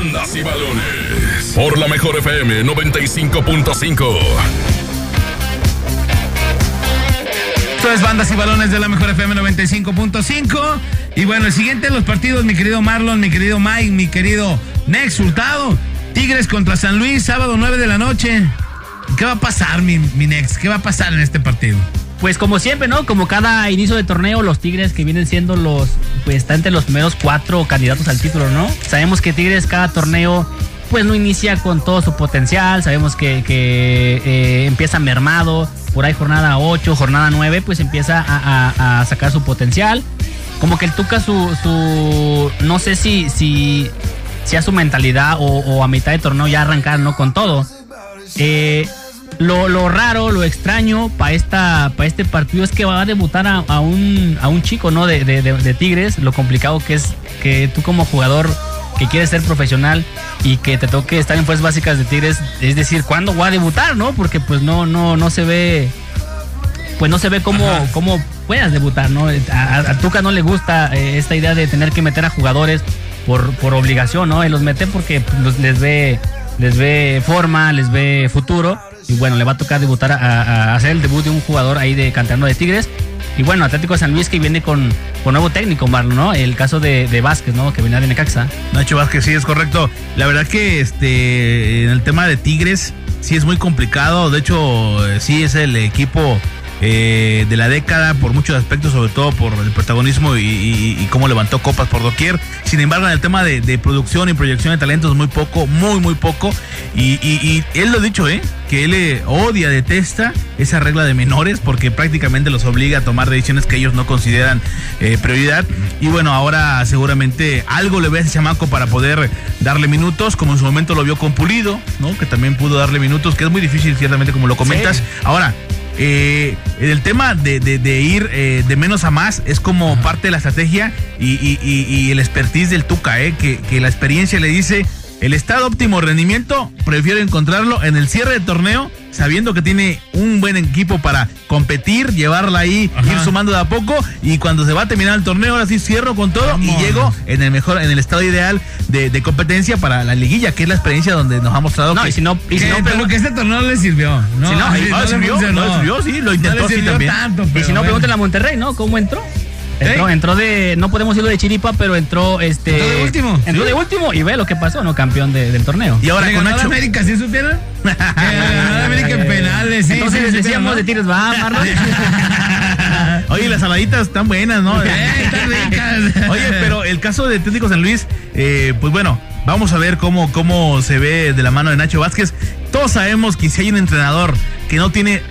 Bandas y balones. Por la mejor FM 95.5. Esto es Bandas y Balones de la Mejor FM 95.5. Y bueno, el siguiente de los partidos, mi querido Marlon, mi querido Mike, mi querido Nex Hurtado. Tigres contra San Luis, sábado 9 de la noche. ¿Qué va a pasar, mi, mi Nex? ¿Qué va a pasar en este partido? Pues como siempre, ¿no? Como cada inicio de torneo, los Tigres que vienen siendo los, pues está entre los primeros cuatro candidatos al título, ¿no? Sabemos que Tigres cada torneo, pues no inicia con todo su potencial, sabemos que, que, eh, empieza mermado, por ahí jornada 8, jornada 9, pues empieza a, sacar su potencial. Como que el Tuca su, no sé si, si, si su mentalidad o, o a mitad de torneo ya arrancar, ¿no? Con todo. Eh, lo, lo raro, lo extraño para esta para este partido es que va a debutar a, a un, a un chico ¿no? De, de- de- de Tigres. Lo complicado que es que tú como jugador que quieres ser profesional y que te toque estar en fuerzas básicas de Tigres, es decir, ¿cuándo va a debutar? no Porque pues no, no, no se ve pues no se ve cómo, cómo puedas debutar, ¿no? A, Tuca no le gusta eh, esta idea de tener que meter a jugadores por, por obligación, ¿no? Él los mete porque pues, los- les ve les ve forma, les ve futuro y bueno, le va a tocar debutar a, hacer el debut de un jugador ahí de canterano de Tigres. Y bueno, Atlético de San Luis que viene con, con nuevo técnico, Marlon, ¿no? El caso de, de Vázquez, ¿no? Que venía de Necaxa. Nacho Vázquez, sí, es correcto. La verdad que este en el tema de Tigres sí es muy complicado. De hecho, eh, sí es el equipo eh, de la década por muchos aspectos, sobre todo por el protagonismo y, y- y cómo levantó copas por doquier. Sin embargo, en el tema de, de producción y proyección de talentos, muy poco, muy, muy poco. Y, él lo ha dicho, ¿eh? Que él eh, odia, detesta esa regla de menores porque prácticamente los obliga a tomar decisiones que ellos no consideran eh, prioridad. Y bueno, ahora seguramente algo le ve a ese chamaco para poder darle minutos, como en su momento lo vio con Pulido, ¿no? Que también pudo darle minutos, que es muy difícil, ciertamente, como lo comentas. Sí. Ahora, eh, el tema de, de- de ir eh, de menos a más es como parte de la estrategia y, y- y- y el expertise del Tuca, eh, que, que la experiencia le dice, el estado óptimo rendimiento, prefiero encontrarlo en el cierre de torneo, sabiendo que tiene un buen equipo para competir, llevarla ahí, Ajá. ir sumando de a poco y cuando se va a terminar el torneo, ahora sí cierro con todo Vamos. y llego en el mejor, en el estado ideal de, de competencia para la liguilla, que es la experiencia donde nos ha mostrado No, que y si no, y si Que- no, pero pregun- que este torneo le sirvió. No, Si no, Ay, no le sirvió, no le sirvió, sí, lo intentó No le así sirvió también. tanto, Y pero si no, bueno. pregúntenle a Monterrey, ¿no? ¿Cómo entró? Entró, ¿Eh? entró de, no podemos decirlo de chiripa, pero entró este. Entró de último. Entró Sí. de último y ve lo que pasó, ¿no? Campeón de- del torneo. Y ahora ¿Le con Nacho. América, ¿sí supieron? Que ganó a la América en penales, sí. Entonces sí, les decíamos ¿no? de tiros, va, Marlon. Oye, las saladitas están buenas, ¿no? Eh, están ricas. Oye, pero el caso de Atlético San Luis, eh, pues bueno, vamos a ver cómo, cómo se ve de la mano de Nacho Vázquez. Todos sabemos que si hay un entrenador que no tiene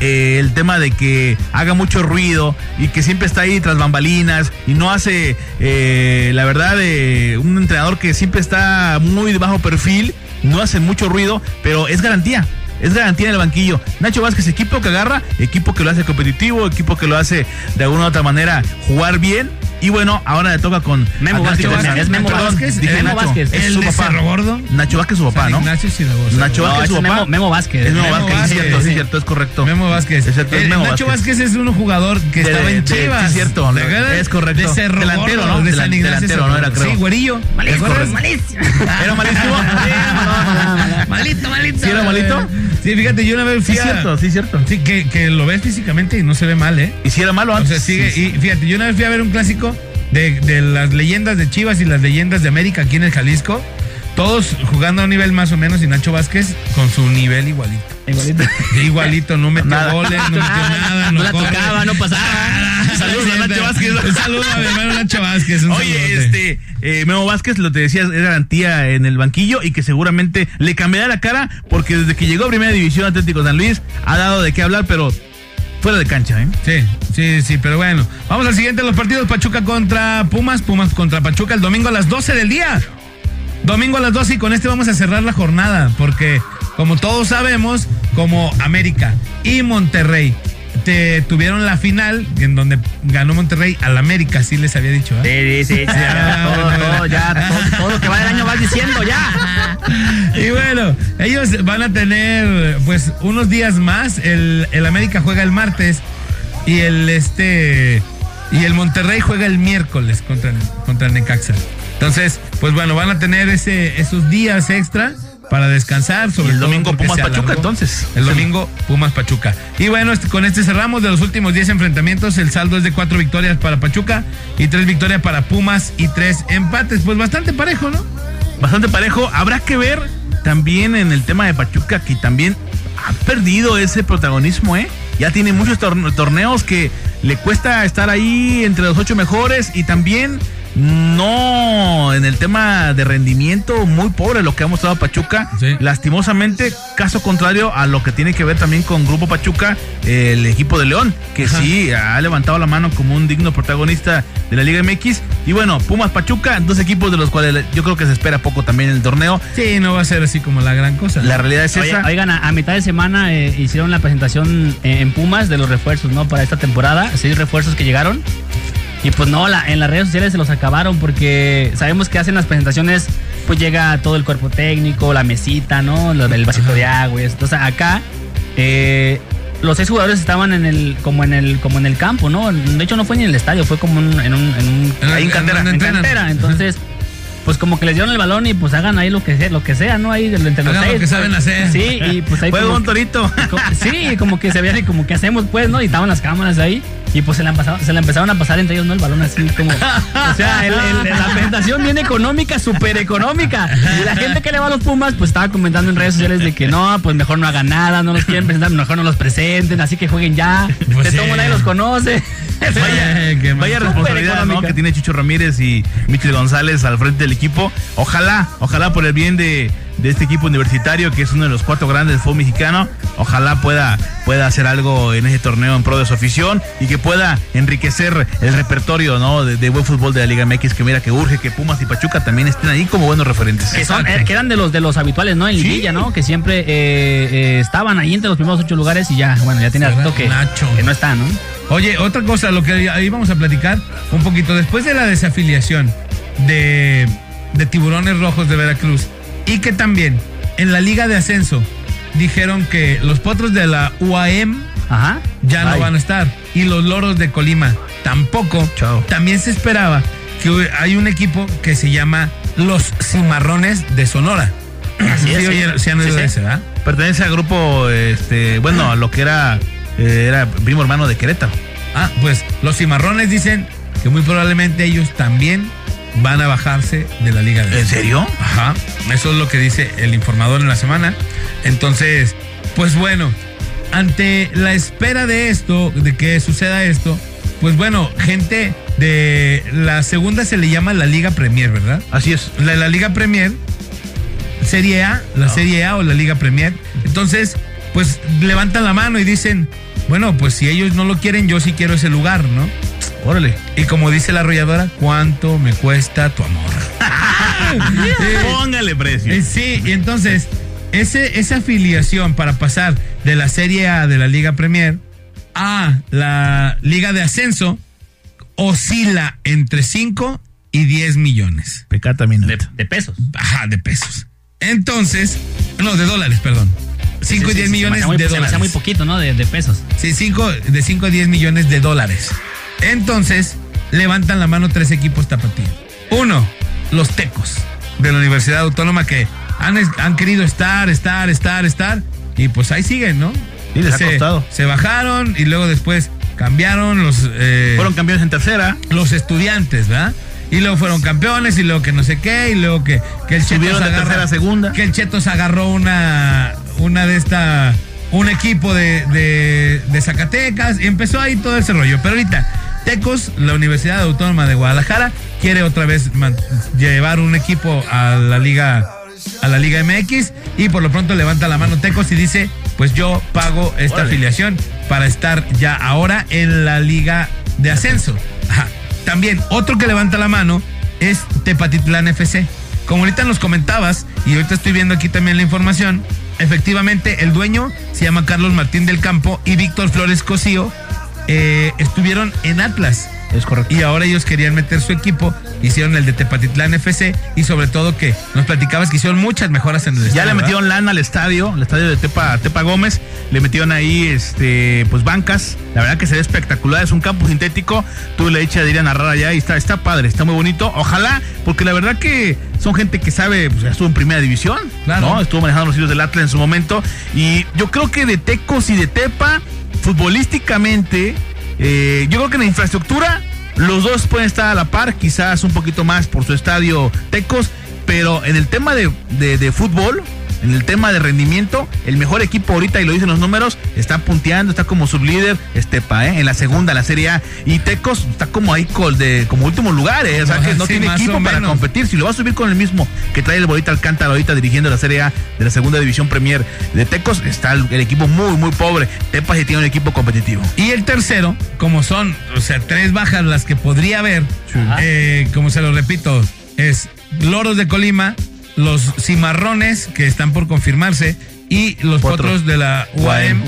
eh, el tema de que haga mucho ruido y que siempre está ahí tras bambalinas y no hace, eh, la verdad, eh, un entrenador que siempre está muy de bajo perfil, no hace mucho ruido, pero es garantía. Es garantía en el banquillo. Nacho Vázquez, equipo que agarra, equipo que lo hace competitivo, equipo que lo hace de alguna u otra manera jugar bien. Y bueno, ahora le toca con Memo Vázquez, es Memo Vázquez, dije Memo Nacho. Vázquez. Es ¿El su papá. Cerro Gordo? Nacho Vázquez su papá, ¿no? Ignacio. Nacho Vázquez su es papá. Memo, Vázquez. Es Memo Memo Vázquez, es cierto, es cierto, es correcto. Memo Vázquez. Es es Eh, Nacho Vázquez. Es un jugador que estaba en Chivas. sí, cierto. Es correcto. De Cerro Delantero, Gordo, ¿no? De San delantero, ¿no? Era, creo. Sí, güerillo. ¿Te Malísimo, malísimo. ¿Era malísimo? Malito, malito. ¿Sí era malito? Sí, fíjate, yo una vez Sí, fui a- cierto, sí, cierto. Sí, que, que lo ves físicamente y no se ve mal, ¿eh? Y si era malo O antes. sea, sigue. Sí, sí. Y fíjate, yo una vez fui a ver un clásico de, de las leyendas de Chivas y las leyendas de América aquí en el Jalisco. Todos jugando a un nivel más o menos y Nacho Vázquez con su nivel igualito. Igualito. Igualito, no metió Nada. goles, no metió nada, no, No la corre. tocaba, no pasaba. Saludos a Nacho Vázquez. Un saludo a mi hermano Nacho Vázquez. un Oye, saludote. este, eh, Memo Vázquez, lo te decía, es garantía en el banquillo y que seguramente le cambiará la cara porque desde que llegó a Primera División Atlético San Luis ha dado de qué hablar, pero fuera de cancha, ¿eh? Sí, Sí, sí, pero bueno. Vamos al siguiente los partidos. Pachuca contra Pumas, Pumas contra Pachuca el domingo a las 12 del día. Domingo a las 12 y con este vamos a cerrar la jornada porque como todos sabemos, como América y Monterrey te tuvieron la final en donde ganó Monterrey al América, sí les había dicho. ¿eh? Sí, sí, sí, ya, todo, todo, ya, todo, todo, lo que va del año vas diciendo, ya. Y bueno, ellos van a tener pues unos días más. El, el América juega el martes y el este y el Monterrey juega el miércoles contra contra el Necaxa. Entonces, pues bueno, van a tener ese, esos días extra para descansar. Sobre el domingo Pumas Pachuca, entonces. El domingo Pumas Pachuca. Y bueno, este- con este cerramos de los últimos 10 enfrentamientos. El saldo es de 4 victorias para Pachuca y 3 victorias para Pumas y 3 empates. Pues bastante parejo, ¿no? Bastante parejo. Habrá que ver también en el tema de Pachuca que también ha perdido ese protagonismo, ¿eh? Ya tiene muchos torne- torneos que le cuesta estar ahí entre los ocho mejores y también no en el tema de rendimiento muy pobre lo que ha mostrado Pachuca. Sí. Lastimosamente, caso contrario a lo que tiene que ver también con Grupo Pachuca, el equipo de León, que Ajá. sí ha levantado la mano como un digno protagonista de la Liga MX. Y bueno, Pumas Pachuca, dos equipos de los cuales yo creo que se espera poco también en el torneo. Sí, no va a ser así como la gran cosa. La realidad es Oye, esa. oigan, a, a mitad de semana eh, hicieron la presentación eh, en Pumas de los refuerzos, ¿no? Para esta temporada, seis refuerzos que llegaron. Y pues no, la- en las redes sociales se los acabaron porque sabemos que hacen las presentaciones, pues llega todo el cuerpo técnico, la mesita, ¿no? Lo del vasito de agua y eso. Entonces acá eh, los seis jugadores estaban en el, como en el, como en el campo, ¿no? De hecho no fue ni en el estadio, fue como un- en un, en un- En- ahí en cantera, en cantera. Entonces, pues como que les dieron el balón y pues hagan ahí lo que sea, lo que sea, ¿no? Ahí entre los Hagan lo que saben hacer. Sí, y pues ahí como un que- torito. como- sí, como que se veían y como que hacemos pues, ¿no? Y estaban las cámaras ahí y pues se la, empezaba- se la empezaron a pasar entre ellos, ¿no? El balón así como... O sea, el- el- la presentación bien económica, súper económica. Y la gente que le va a los Pumas pues estaba comentando en redes sociales de que no, pues mejor no hagan nada, no los quieren presentar, mejor no los presenten, así que jueguen ya. Pues de todo nadie los conoce. Vaya, responsabilidad que tiene Chucho Ramírez y Michel González al frente del equipo. Ojalá, ojalá por el bien de, de este equipo universitario, que es uno de los cuatro grandes del fútbol mexicano, ojalá pueda, pueda hacer algo en ese torneo en pro de su afición y que pueda enriquecer el repertorio ¿no? de, de buen fútbol de la Liga MX, que mira que urge que Pumas y Pachuca también estén ahí como buenos referentes. Que, son, eh, que eran de los de los habituales, ¿no? En Sí. Liguilla, ¿no? Que siempre eh, eh, estaban ahí entre los primeros ocho lugares y ya, bueno, ya tiene Será rato que, Nacho. que no está, ¿no? Oye, otra cosa, lo que ahí vamos a platicar un poquito. Después de la desafiliación de, de Tiburones Rojos de Veracruz y que también en la Liga de Ascenso dijeron que los potros de la UAM Ajá. ya no Ay. van a estar y los loros de Colima tampoco. Chao. También se esperaba que hay un equipo que se llama los Cimarrones de Sonora. Así es, Sí, sí. oye, sí ese, ¿verdad? Pertenece al grupo, este, bueno, a lo que era, eh, era primo hermano de Querétaro. Ah, pues los cimarrones dicen que muy probablemente ellos también van a bajarse de la Liga de ¿En serio? Ajá, eso es lo que dice el informador en la semana. Entonces, pues bueno, ante la espera de esto, de que suceda esto, pues bueno, gente de la segunda se le llama la Liga Premier, ¿verdad? Así es. La, la Liga Premier, Serie A, la Serie A o la Liga Premier. Entonces, pues levantan la mano y dicen, bueno, pues si ellos no lo quieren, yo sí quiero ese lugar, ¿no? Órale. Y como dice la arrolladora, ¿cuánto me cuesta tu amor? Póngale precio. Eh, sí, y entonces, ese, esa afiliación para pasar de la Serie A de la Liga Premier a la Liga de Ascenso oscila entre 5 y 10 millones. Pecata. De, de pesos. Ajá, de pesos. Entonces, no, de dólares, perdón. 5 y Sí, sí, 10 sí, millones se muy- de se me hace dólares. muy poquito, ¿no? De, de pesos. Sí, cinco, de 5 a 10 millones de dólares. Entonces, levantan la mano tres equipos tapatíos. Uno, los tecos de la Universidad Autónoma que han, han querido estar, estar, estar, estar. Y pues ahí siguen, ¿no? Sí, les ha se, costado. Se bajaron y luego después cambiaron los, eh, Fueron campeones en tercera. los estudiantes, ¿verdad? Y luego fueron campeones y luego que no sé qué y luego que, que el Chetos Subieron de agarra- tercera a segunda. que el Chetos agarró una, una de esta, un equipo de, de, de Zacatecas y empezó ahí todo ese rollo. Pero ahorita, Tecos, la Universidad Autónoma de Guadalajara, quiere otra vez llevar un equipo a la Liga, a la Liga MX y por lo pronto levanta la mano Tecos y dice, pues yo pago esta Órale. afiliación para estar ya ahora en la liga de ascenso. Ajá. También otro que levanta la mano es Tepatitlán FC. Como ahorita nos comentabas, y ahorita estoy viendo aquí también la información, efectivamente el dueño se llama Carlos Martín del Campo y Víctor Flores Cosío eh, estuvieron en Atlas. Es correcto. Y ahora ellos querían meter su equipo, hicieron el de Tepatitlán FC y sobre todo que nos platicabas que hicieron muchas mejoras en el Ya estadio, le ¿verdad? metieron lana al estadio, al estadio de Tepa, Tepa Gómez, le metieron ahí este pues bancas, la verdad que se ve espectacular, es un campo sintético, tuve la dicha de ir a narrar allá y está, está padre, está muy bonito, ojalá, porque la verdad que son gente que sabe, pues ya estuvo en primera división, Claro. ¿no? Estuvo manejando los hilos del Atlas en su momento, y yo creo que de Tecos y de Tepa, futbolísticamente, eh, yo creo que en la infraestructura los dos pueden estar a la par, quizás un poquito más por su estadio Tecos, pero en el tema de, de- de fútbol, en el tema de rendimiento, el mejor equipo ahorita, y lo dicen los números, está punteando, está como sublíder, Estepa, ¿eh? en la segunda, la Serie A, y Tecos está como ahí col- de, como último lugar, ¿eh? o sea que no Sí, tiene equipo para competir. Si lo va a subir con el mismo que trae el Bolita Alcántara ahorita dirigiendo la Serie A de la segunda división Premier de Tecos, está el, el equipo muy, muy pobre. Tepa sí tiene un equipo competitivo. Y el tercero, como son, o sea, tres bajas las que podría haber, eh, como se lo repito, es Loros de Colima, los Cimarrones, que están por confirmarse, y los Potros. Potros de la UAM,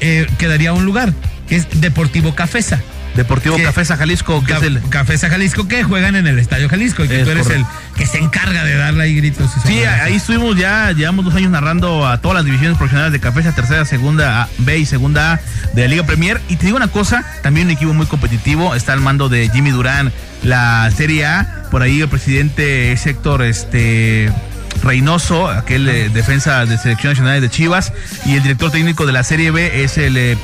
eh, quedaría un lugar, que es Deportivo Cafesa. Deportivo. Cafesa Jalisco, que es el. Cafesa Jalisco, que juegan en el Estadio Jalisco, y que Es tú eres correcto. el que se encarga de darle ahí gritos. y Sí, ahí estuvimos ya, llevamos dos años narrando a todas las divisiones profesionales de Cafesa, tercera, segunda A, B y segunda A de la Liga Premier. Y te digo una cosa, también un equipo muy competitivo, está al mando de Jimmy Durán, la Serie A, por ahí el presidente es Héctor, este... Reynoso, aquel eh, defensa de selección nacional de Chivas, y el director técnico de la Serie B es el, eh,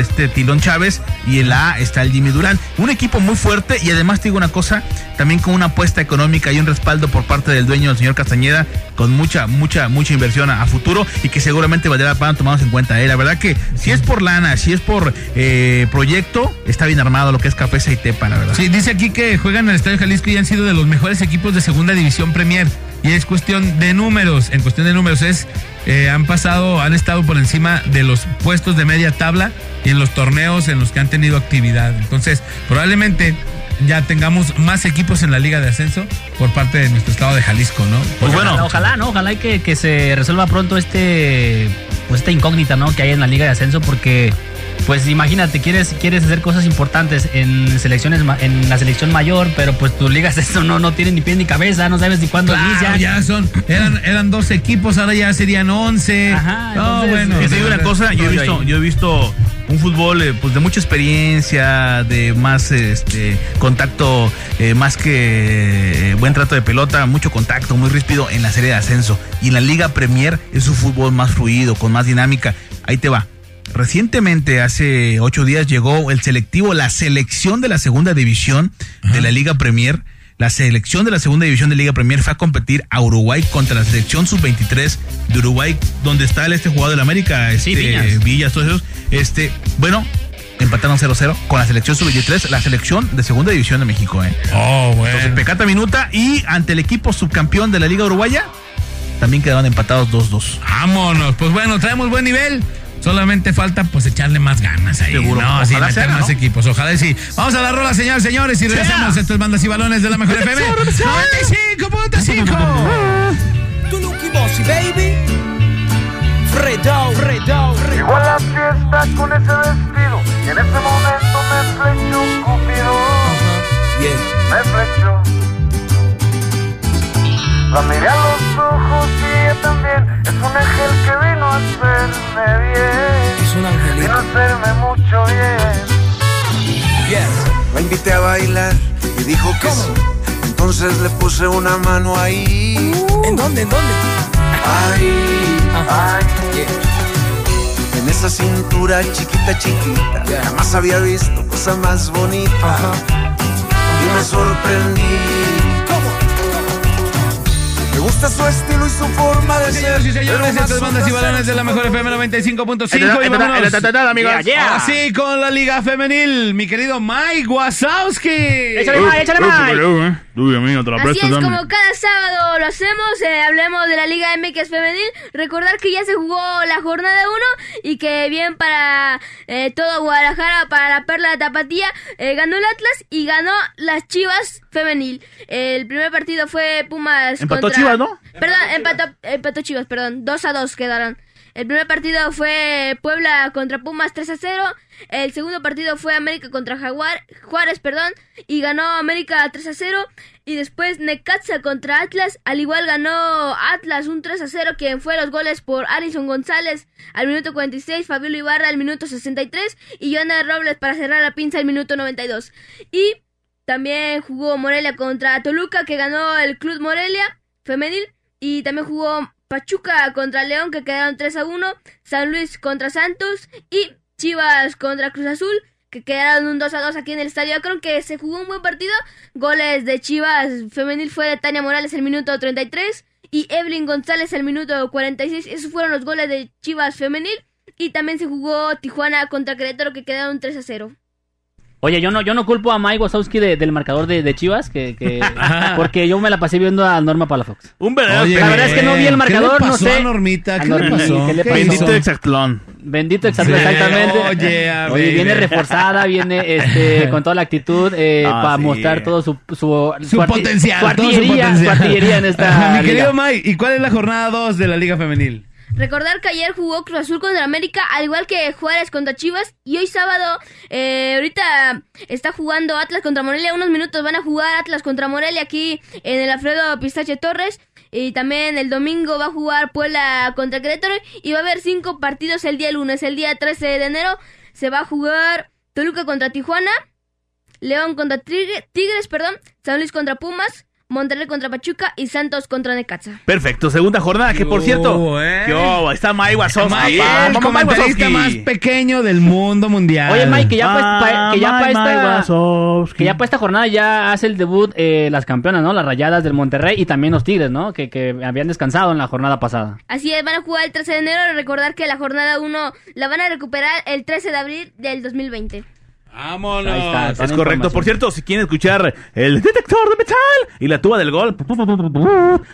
este Tilón Chávez, y en la A está el Jimmy Durán. Un equipo muy fuerte, y además te digo una cosa, también con una apuesta económica y un respaldo por parte del dueño, el señor Castañeda, con mucha, mucha, mucha inversión a, futuro, y que seguramente valdrá pena tomarnos en cuenta. ¿eh? La verdad que si es por lana, si es por eh, proyecto, está bien armado lo que es Cafesa y Tepa, la verdad. Sí, dice aquí que juegan el Estadio Jalisco y han sido de los mejores equipos de segunda división Premier. Y es cuestión de números. En cuestión de números es, eh, han pasado, han estado por encima de los puestos de media tabla y en los torneos en los que han tenido actividad. Entonces, probablemente ya tengamos más equipos en la Liga de Ascenso por parte de nuestro estado de Jalisco, ¿no? Pues bueno, Ojalá, ojalá, ¿no? Ojalá y que, que se resuelva pronto este, pues esta incógnita, ¿no? Que hay en la Liga de Ascenso, porque, pues imagínate, quieres, quieres hacer cosas importantes en selecciones, ma- en la selección mayor, pero pues tu Liga de Ascenso no, no tiene ni pie ni cabeza, no sabes ni cuándo Claro, inicia. ya son, eran, eran dos equipos, ahora ya serían once. Ajá, no, entonces, bueno. Que te digo una cosa, yo he visto, yo he visto un fútbol eh, pues de mucha experiencia, de más este contacto, eh, más que eh, buen trato de pelota, mucho contacto, muy ríspido en la serie de ascenso. Y en la Liga Premier es un fútbol más fluido, con más dinámica. Ahí te va. Recientemente, hace ocho días, llegó el selectivo, la selección de la segunda división de la Liga Premier. La selección de la segunda división de Liga Premier fue a competir a Uruguay contra la selección sub-23 de Uruguay, donde está el, este jugador del América, este, Sí. Villas, todos esos. Este, bueno, empataron 0-0 con la selección sub-23, la selección de segunda división de México, ¿eh? Oh, bueno. Entonces, Pecata Minuta y ante el equipo subcampeón de la Liga Uruguaya, también quedaron empatados 2-2. Vámonos, pues bueno, traemos buen nivel. Solamente falta pues echarle más ganas ahí. Seguro. No, sí, meter sea, más ¿no? equipos. Ojalá y sí. Vamos a la rola, señores, señores, y regresamos. Esto es Bandas y Balones de la Mejor FM. 95.5. Tu Lucky Bossy, baby. Fredo, Fredo, Llegó a la fiesta con ese vestido y en ese momento me flechó un cupido, Yeah. me flechó. La miré a los ojos y ella también es un ángel que vino a hacerme bien, Es un vino a hacerme mucho bien. Yes. La invité a bailar y dijo que sí. Entonces le puse una mano ahí. ¿En dónde? ¿En dónde? Ahí, Ay, en esa cintura chiquita, chiquita. Yeah. Jamás había visto cosa más bonita. Y me sorprendí. Gusta su estilo y su forma de ser. Señores y señores, pero esto es más Bandas y Balones de la Mejor FM 95.5. y vámonos. Yeah, yeah. Así con la Liga Femenil, mi querido Mike Wazowski. Échale más, échale más. Uy, amigo, te la Así es, como cada sábado lo hacemos, eh, hablemos de la Liga MX femenil. Recordar que ya se jugó la jornada 1 y que bien para eh, todo Guadalajara, para la Perla de Tapatía, eh, ganó el Atlas y ganó las Chivas femenil. El primer partido fue Pumas Empató contra... Chivas, ¿no? Perdón, empató, empató Chivas, perdón. 2 a 2 quedaron. El primer partido fue Puebla contra Pumas 3 a 0. El segundo partido fue América contra Jaguar, Juárez, perdón, y ganó América 3 a 0. Y después Necaxa contra Atlas, al igual ganó Atlas un 3 a 0, quien fue los goles por Alison González al minuto 46, Fabiola Ibarra al minuto 63 y Joana Robles para cerrar la pinza al minuto 92. Y también jugó Morelia contra Toluca, que ganó el Club Morelia femenil. Y también jugó Pachuca contra León, que quedaron 3 a 1. San Luis contra Santos. Y Chivas contra Cruz Azul, que quedaron un 2 a 2 aquí en el estadio. Creo que se jugó un buen partido. Goles de Chivas femenil fue de Tania Morales el minuto 33. Y Evelyn González el minuto 46. Esos fueron los goles de Chivas femenil. Y también se jugó Tijuana contra Querétaro, que quedaron 3 a 0. Oye, yo no, yo no culpo a Mike Wazowski de- del marcador de, de Chivas, que, que- porque yo me la pasé viendo a Norma Palafox. Un verdadero Oye, la verdad es que no vi el marcador, ¿qué le no pasó sé. a Normita? ¿Qué A le pasó? ¿qué le ¿Qué pasó? Bendito hizo? exactlón. Bendito exacto- Sí, exactamente. oye, a Oye, viene reforzada, viene este, con toda la actitud eh, Ah, para sí. mostrar todo su, su, Su potencial, su todo su artillería, potencial. su artillería en esta Mi querido. Mike, ¿y cuál es la jornada 2 de la Liga Femenil? Recordar que ayer jugó Cruz Azul contra América, al igual que Juárez contra Chivas. Y hoy sábado, eh, ahorita está jugando Atlas contra Morelia. Unos minutos van a jugar Atlas contra Morelia aquí en el Alfredo Pistache Torres. Y también el domingo va a jugar Puebla contra Querétaro. Y va a haber cinco partidos el día lunes. El día 13 de enero se va a jugar Toluca contra Tijuana. León contra Tigre- Tigres, perdón. San Luis contra Pumas. Monterrey contra Pachuca y Santos contra Necaxa. Perfecto, segunda jornada, que por Yo, cierto, eh. ¿qué hubo? está Mike Wazowski. Mike, el Mike comentarista Wazowski. más pequeño del mundo mundial. Oye, Mike, que ya, pues, pa- que ya para Mike esta, que ya para esta jornada ya hace el debut eh, las campeonas, ¿no? Las rayadas del Monterrey y también los Tigres, ¿no? Que, que habían descansado en la jornada pasada. Así es, van a jugar el 13 de enero. Recordar que la jornada 1 la van a recuperar el 13 de abril del 2020. Vámonos. Ahí está. Es correcto. Por cierto, si quieren escuchar el detector de metal y la tuba del gol,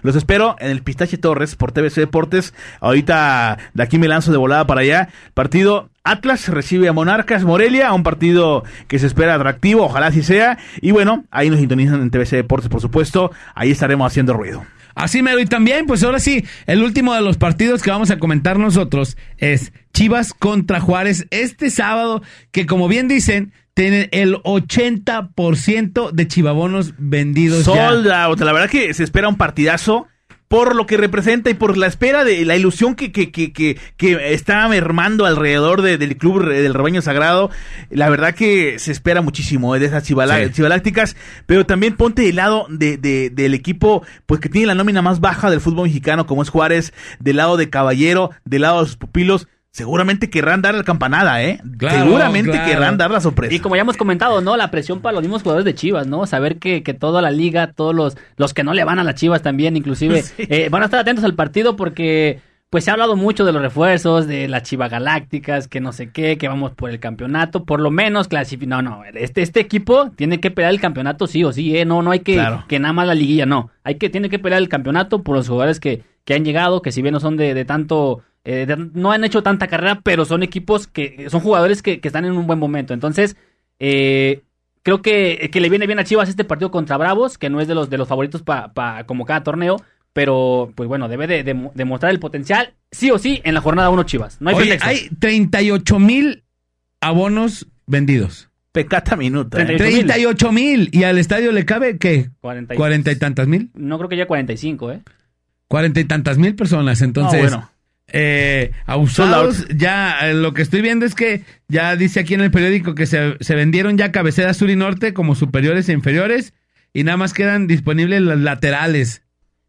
los espero en el Pistache Torres por TVC Deportes. Ahorita de aquí me lanzo de volada para allá. Partido Atlas recibe a Monarcas Morelia, un partido que se espera atractivo, ojalá así sea. Y bueno, ahí nos sintonizan en TVC Deportes, por supuesto. Ahí estaremos haciendo ruido. Así mero. Y también, pues ahora sí, el último de los partidos que vamos a comentar nosotros es Chivas contra Juárez este sábado, que como bien dicen, tienen el 80% de chivabonos vendidos. Sold. La verdad que se espera un partidazo por lo que representa y por la espera de la ilusión que, que, que, que, que está mermando alrededor de- del club del rebaño sagrado. La verdad que se espera muchísimo eh, de esas Sí. chivalácticas, pero también ponte del lado de, de- del equipo pues que tiene la nómina más baja del fútbol mexicano como es Juárez, del lado de Caballero, del lado de sus pupilos. Seguramente querrán dar la campanada, ¿eh? Claro, Seguramente claro. querrán dar la sorpresa. Y como ya hemos comentado, ¿no? La presión para los mismos jugadores de Chivas, ¿no? Saber que, que toda la liga, todos los, los que no le van a las Chivas también, inclusive, Sí. eh, van a estar atentos al partido porque, pues se ha hablado mucho de los refuerzos, de las Chivas Galácticas, que no sé qué, que vamos por el campeonato, por lo menos clasificar. No, no, este, este equipo tiene que pelear el campeonato sí o sí, ¿eh? No, no hay que, Claro. que nada más la liguilla, no. Hay que, tiene que pelear el campeonato por los jugadores que, que han llegado, que si bien no son de, de tanto eh, no han hecho tanta carrera, pero son equipos que son jugadores que, que están en un buen momento. Entonces, eh, creo que, que le viene bien a Chivas este partido contra Bravos, que no es de los de los favoritos para como cada torneo, pero pues bueno, debe de, de- de mostrar el potencial, sí o sí, en la jornada 1 Chivas. No hay Oye, pretexto. hay 38 mil abonos vendidos. Pecata minuta. ¿eh? 38,000. 38 mil. ¿Y al estadio le cabe qué? 40 y- ¿Cuarenta y tantas mil? No creo que ya 45, ¿eh? Cuarenta y tantas mil personas. Entonces, No, bueno. Eh, abusados. Ya eh, lo que estoy viendo es que ya dice aquí en el periódico que se, se vendieron ya cabecera sur y norte como superiores e inferiores y nada más quedan disponibles las laterales,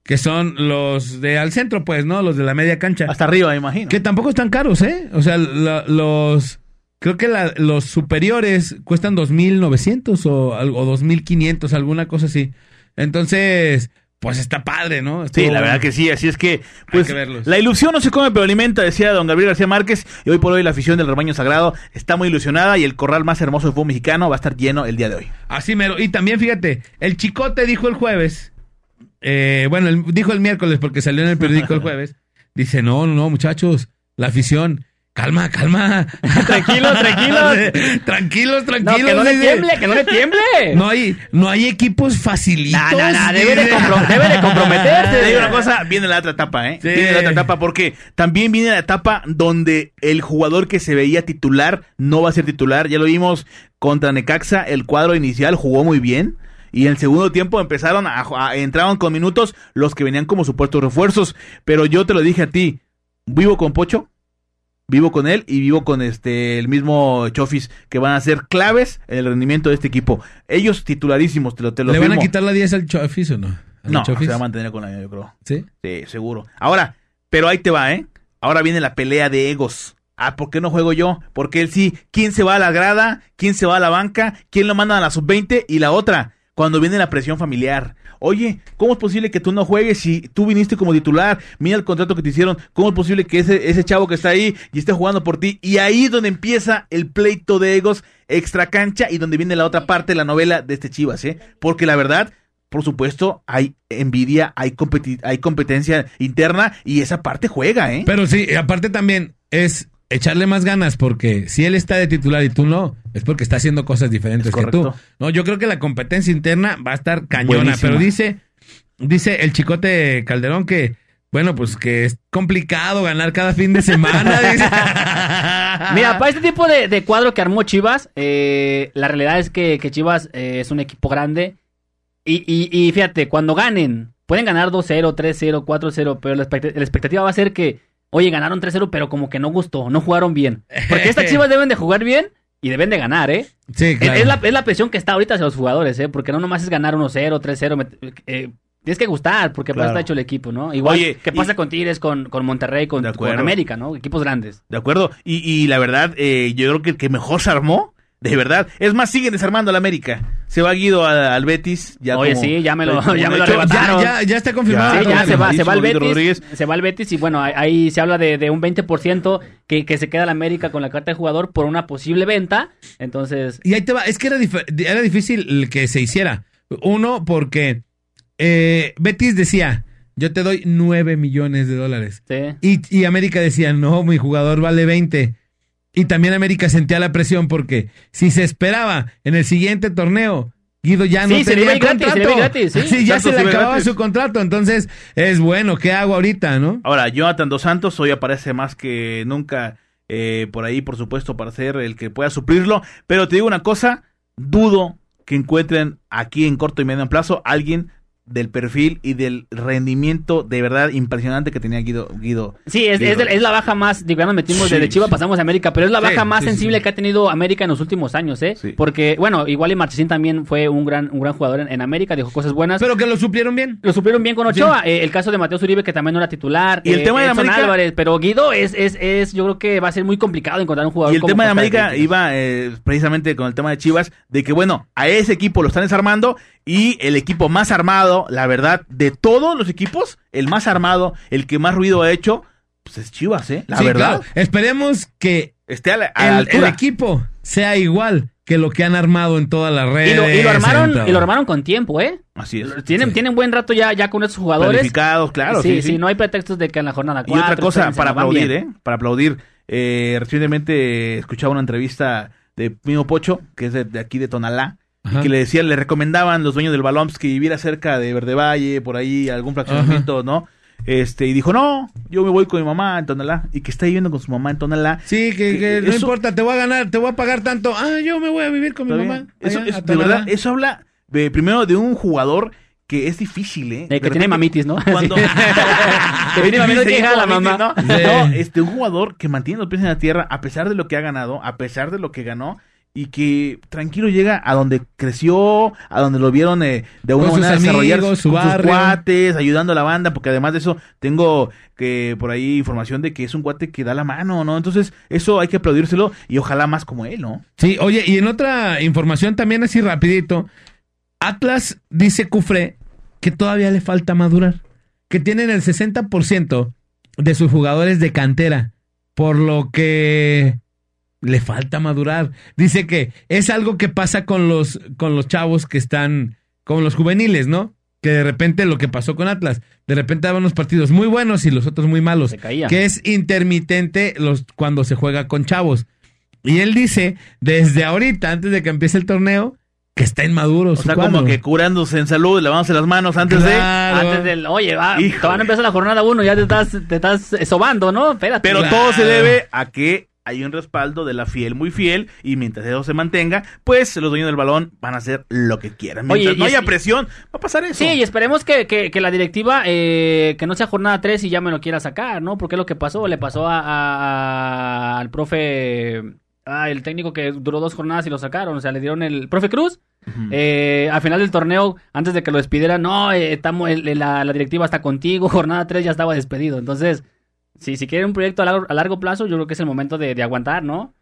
que son los de al centro, pues, ¿no? Los de la media cancha. Hasta arriba, imagino. Que tampoco están caros, ¿eh? O sea, la- los... Creo que la- los superiores cuestan 2.900 o, algo- o 2.500, alguna cosa así. Entonces, pues está padre, ¿no? Sí, la verdad que sí, así es que, pues, que verlos. la ilusión no se come pero alimenta, decía don Gabriel García Márquez, y hoy por hoy la afición del rebaño sagrado está muy ilusionada y el corral más hermoso del fútbol mexicano va a estar lleno el día de hoy. Así mero. Y también fíjate, el chicote dijo el jueves, eh, bueno, el- dijo el miércoles porque salió en el periódico el jueves, dice, no, no, no, muchachos, la afición, calma, calma. Tranquilos, tranquilos. tranquilos, No, tranquilos. que no le tiemble, que no le tiemble. No hay, no hay equipos facilitos. No, no, no, debe de, dice. compro- debe de comprometerse. Te digo una cosa, viene la otra etapa, ¿eh? Sí. Viene la otra etapa porque también viene la etapa donde el jugador que se veía titular no va a ser titular. Ya lo vimos contra Necaxa, el cuadro inicial jugó muy bien. Y en el segundo tiempo empezaron a, a- entraban con minutos los que venían como supuestos refuerzos. Pero yo te lo dije a ti, vivo con Pocho, vivo con él y vivo con este el mismo Chofis, que van a ser claves en el rendimiento de este equipo. Ellos titularísimos, te lo, te lo ¿Le van a quitar la 10 al Chofis o no? ¿Al No, Chofis? se va a mantener con la yo creo. ¿Sí? Sí, seguro. Ahora, pero ahí te va, ¿eh? Ahora viene la pelea de egos. Ah, ¿por qué no juego yo? Porque él sí. ¿Quién se va a la grada? ¿Quién se va a la banca? ¿Quién lo manda a la sub-20? Y la otra, cuando viene la presión familiar. Oye, ¿cómo es posible que tú no juegues si tú viniste como titular? Mira el contrato que te hicieron. ¿Cómo es posible que ese, ese chavo que está ahí y esté jugando por ti? Y ahí es donde empieza el pleito de egos extra cancha y donde viene la otra parte de la novela de este Chivas, ¿eh? Porque la verdad, por supuesto, hay envidia, hay, competi- hay competencia interna y esa parte juega, ¿eh? Pero sí, aparte también es echarle más ganas porque si él está de titular y tú no, es porque está haciendo cosas diferentes Es que tú. No, yo creo que la competencia interna va a estar cañona, Buenísima. pero dice dice el chicote Calderón que bueno, pues que es complicado ganar cada fin de semana. dice. Mira, para este tipo de, de cuadro que armó Chivas, eh, la realidad es que, que Chivas eh, es un equipo grande. Y, y, y fíjate, cuando ganen, pueden ganar 2-0, 3-0, 4-0, pero la, expect- la expectativa va a ser que, oye, ganaron 3-0, pero como que no gustó, no jugaron bien. Porque estas Chivas deben de jugar bien y deben de ganar, ¿eh? Sí, Es- claro. Es, la, es la presión que está ahorita hacia los jugadores, ¿eh? Porque no nomás es ganar 1-0, 3-0. met- eh, tienes que gustar, porque Claro. está hecho el equipo, ¿no? Igual Oye, que pasa y- con Tigres, con, con Monterrey, con, con. América, ¿no? Equipos grandes. ¿De acuerdo? Y, y la verdad, eh, yo creo que el que mejor se armó, de verdad. Es más, siguen desarmando la América. Se va Guido a- al Betis. Ya Oye, como- sí, ya me lo- como ya me lo hecho. arrebataron. ya, ya está confirmado. Sí, ya se va, se va al Betis. Rodríguez. Se va al Betis y bueno, ahí, se habla de, de un 20% que, que se queda la América con la carta de jugador por una posible venta. Entonces, Y ahí te va, es que era, dif- era difícil el que se hiciera. Uno, porque eh, Betis decía, yo te doy 9 millones de dólares. sí. Y, y América decía, no, mi jugador vale 20. Y también América sentía la presión porque si se esperaba en el siguiente torneo, Guido ya no Sí, se le tenía iba gratis, contrato. se le iba gratis, sí. Sí, ya se le acababa gratis. su contrato. Entonces, es bueno, ¿qué hago ahorita, no? Ahora, Jonathan Dos Santos hoy aparece más que nunca eh, por ahí, por supuesto, para ser el que pueda suplirlo. Pero te digo una cosa, dudo que encuentren aquí en corto y medio plazo alguien del perfil y del rendimiento de verdad impresionante que tenía Guido. Guido Sí, es, Guido es, de- es la baja más, digo, ya nos metimos Sí, desde Chivas, sí. pasamos a América, pero es la Sí, baja más sí, sensible sí. que ha tenido América en los últimos años, ¿eh? Sí. Porque, bueno, igual y Marchesín también fue un gran, un gran jugador en, en América, dijo cosas buenas. Pero que lo suplieron bien. Lo supieron bien con Ochoa. Eh, el caso de Mateo Uribe, que también no era titular. Y el eh, tema de Edson América- Álvarez, pero Guido es, es, es, yo creo que va a ser muy complicado encontrar un jugador Y el como tema de América Rica. iba eh, precisamente con el tema de Chivas, de que bueno, a ese equipo lo están desarmando y el equipo más armado, la verdad, de todos los equipos, el más armado, el que más ruido ha hecho, pues es Chivas, ¿eh? La Sí, verdad. claro. Esperemos que Esté a la, a la el, el altura. equipo sea igual que lo que han armado en todas las redes. Y lo, y lo en armaron, y lo armaron con tiempo, ¿eh? Así es. Tienen, Sí. tienen buen rato ya, ya con esos jugadores. Planificados, claro. sí, sí, sí, sí. no hay pretextos de que en la jornada Y 4. otra cosa, para aplaudir, ¿eh? Para aplaudir. Eh, recientemente escuchaba una entrevista de Mimo Pocho, que es de, de aquí de Tonalá, Ajá. y que le decían, le recomendaban los dueños del balón pues, que viviera cerca de Verde Valle, por ahí, algún fraccionamiento, ¿no? Este, y dijo, no, yo me voy con mi mamá en Tonalá, y que está viviendo con su mamá en Tonalá. Sí, que, que Que no eso- importa, te voy a ganar, te voy a pagar tanto. Ah, yo me voy a vivir con mi ¿Está mamá. Eso, allá, es- de verdad, eso habla de, primero de un jugador que es difícil, ¿eh? De que tiene mamitis, ¿no? Cuando... Sí. Definitivamente Sí, llega la mamitis, mamá. ¿no? Sí. No, este, un jugador que mantiene los pies en la tierra a pesar de lo que ha ganado, a pesar de lo que ganó, y que tranquilo llega a donde creció, a donde lo vieron eh, de una manera desarrollar su con sus cuates, ayudando a la banda, porque además de eso tengo que por ahí información de que es un cuate que da la mano, ¿no? Entonces, eso hay que aplaudírselo y ojalá más como él, ¿no? Sí, oye, y en otra información también así rapidito, Atlas dice Cufré que todavía le falta madurar. Que tienen el 60% de sus jugadores de cantera. Por lo que le falta madurar. Dice que es algo que pasa con los, con los chavos que están, con los juveniles, ¿no? Que de repente lo que pasó con Atlas, de repente daban unos partidos muy buenos y los otros muy malos. Se caía. Que es intermitente los, cuando se juega con chavos. Y él dice, desde ahorita, antes de que empiece el torneo, que está inmaduro. O sea, cuadro. como que curándose en salud, lavándose las manos antes Claro. Antes del, oye, va, Híjole. te van a empezar la jornada uno, ya te estás, te estás sobando, ¿no? Espérate. de. Pero Claro. todo se debe a que hay un respaldo de la fiel muy fiel y mientras eso se mantenga, pues los dueños del balón van a hacer lo que quieran. Mientras Oye, no haya presión, va a pasar eso. Sí, y esperemos que, que, que la directiva, eh, que no sea jornada 3 y ya me lo quiera sacar, ¿no? Porque es lo que pasó, le pasó a, a- a- al profe, ah, el técnico que duró dos jornadas y lo sacaron, o sea, le dieron el profe Cruz. eh, al final del torneo, antes de que lo despidieran, no, eh, estamos, la, la directiva está contigo, jornada 3 ya estaba despedido. Entonces, si, si quieren un proyecto a largo, a largo plazo, yo creo que es el momento de, de aguantar, ¿no?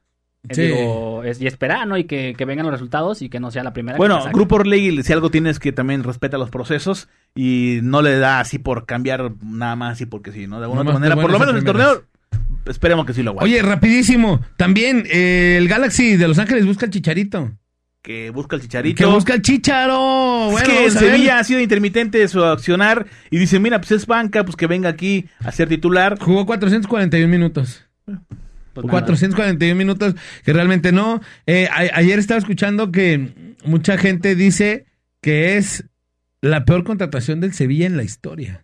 Eh, Sí. digo, es- y esperar, ¿no? Y que, que vengan los resultados y que no sea la primera. Bueno. Grupo Orlegui, si algo tienes que también respeta los procesos y no le da así por cambiar nada más y porque sí, ¿no? De alguna otra manera, por lo menos el torneo, esperemos que sí lo aguante. Oye, rapidísimo. También eh, el Galaxy de Los Ángeles busca el chicharito. Que busca el chicharito. Que busca el chicharo. es Bueno, que en. Sevilla ha sido intermitente su accionar y dice, mira, pues es banca, pues que venga aquí a ser titular. Jugó 441 minutos. Pues nada. 441 minutos que realmente no. Eh, a- ayer estaba escuchando que mucha gente dice que es la peor contratación del Sevilla en la historia.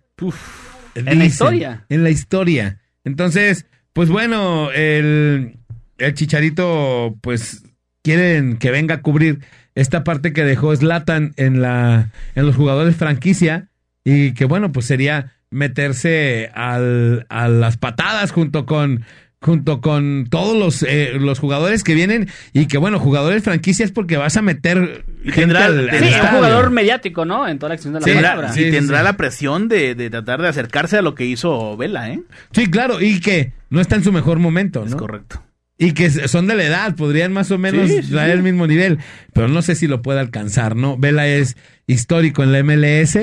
¿En la historia? En la historia. Entonces, pues bueno, el, el Chicharito, pues quieren que venga a cubrir esta parte que dejó Zlatan en la en los jugadores franquicia y que bueno, pues sería meterse al, a las patadas junto con junto con todos los, eh, los jugadores que vienen y que bueno, jugadores franquicia es porque vas a meter Y gente tendrá- al- al tendrá- Sí, un jugador mediático, ¿no? En toda la acción de la Sí, palabra. Y sí, sí, tendrá sí. la presión de, de tratar de acercarse a lo que hizo Vela, ¿eh? Sí, claro, y que no está en su mejor momento, Es ¿no? correcto. Y que son de la edad, podrían más o menos Sí, traer sí. el mismo nivel, pero no sé si lo puede alcanzar, ¿no? Vela es histórico en la MLS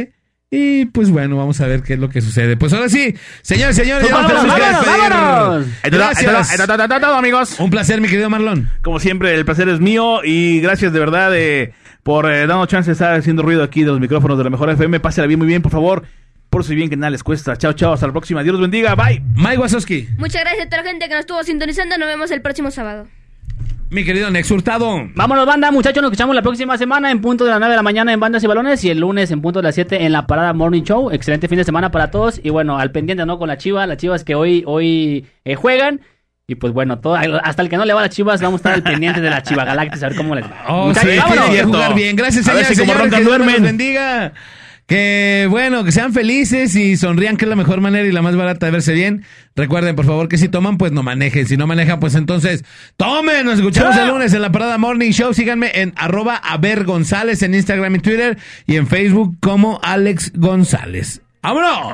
y pues bueno, vamos a ver qué es lo que sucede. Pues ahora sí, señores, señores, Pues ya nos vámonos, que vámonos, Gracias. está, amigos. Un placer, mi querido Marlon. Como siempre, el placer es mío y gracias de verdad eh, por eh, darnos chance de estar haciendo ruido aquí de los micrófonos de la mejor FM. Pásela bien, muy bien, por favor. Por si bien que nada les cuesta. Chao, chao, hasta la próxima. Dios los bendiga. Bye. Mike Wazowski, Muchas gracias a toda la gente que nos estuvo sintonizando. Nos vemos el próximo sábado. mi querido Nex Hurtado. Vámonos, banda, muchachos. Nos escuchamos la próxima semana en punto de las 9 de la mañana en Bandas y Balones y el lunes en punto de las 7 en la Parada Morning Show. Excelente fin de semana para todos. Y bueno, al pendiente, ¿no? Con la Chiva, las Chivas que hoy, hoy eh, juegan. Y pues bueno, todo, hasta el que no le va a las Chivas, vamos a estar al pendiente de la Chiva Galáctica, a ver cómo les va. Oh, Muchachos, sí, vámonos. que jugar bien. Gracias, A señores, si como señores, que Dios duermen. los bendiga. Que bueno, que sean felices y sonrían, que es la mejor manera y la más barata de verse bien. Recuerden, por favor, que si toman, pues no manejen. Si no manejan, pues entonces tomen. Nos escuchamos el lunes en la Parada Morning Show. Síganme en arroba Aver González en Instagram y Twitter y en Facebook como Alex González. ¡Vámonos!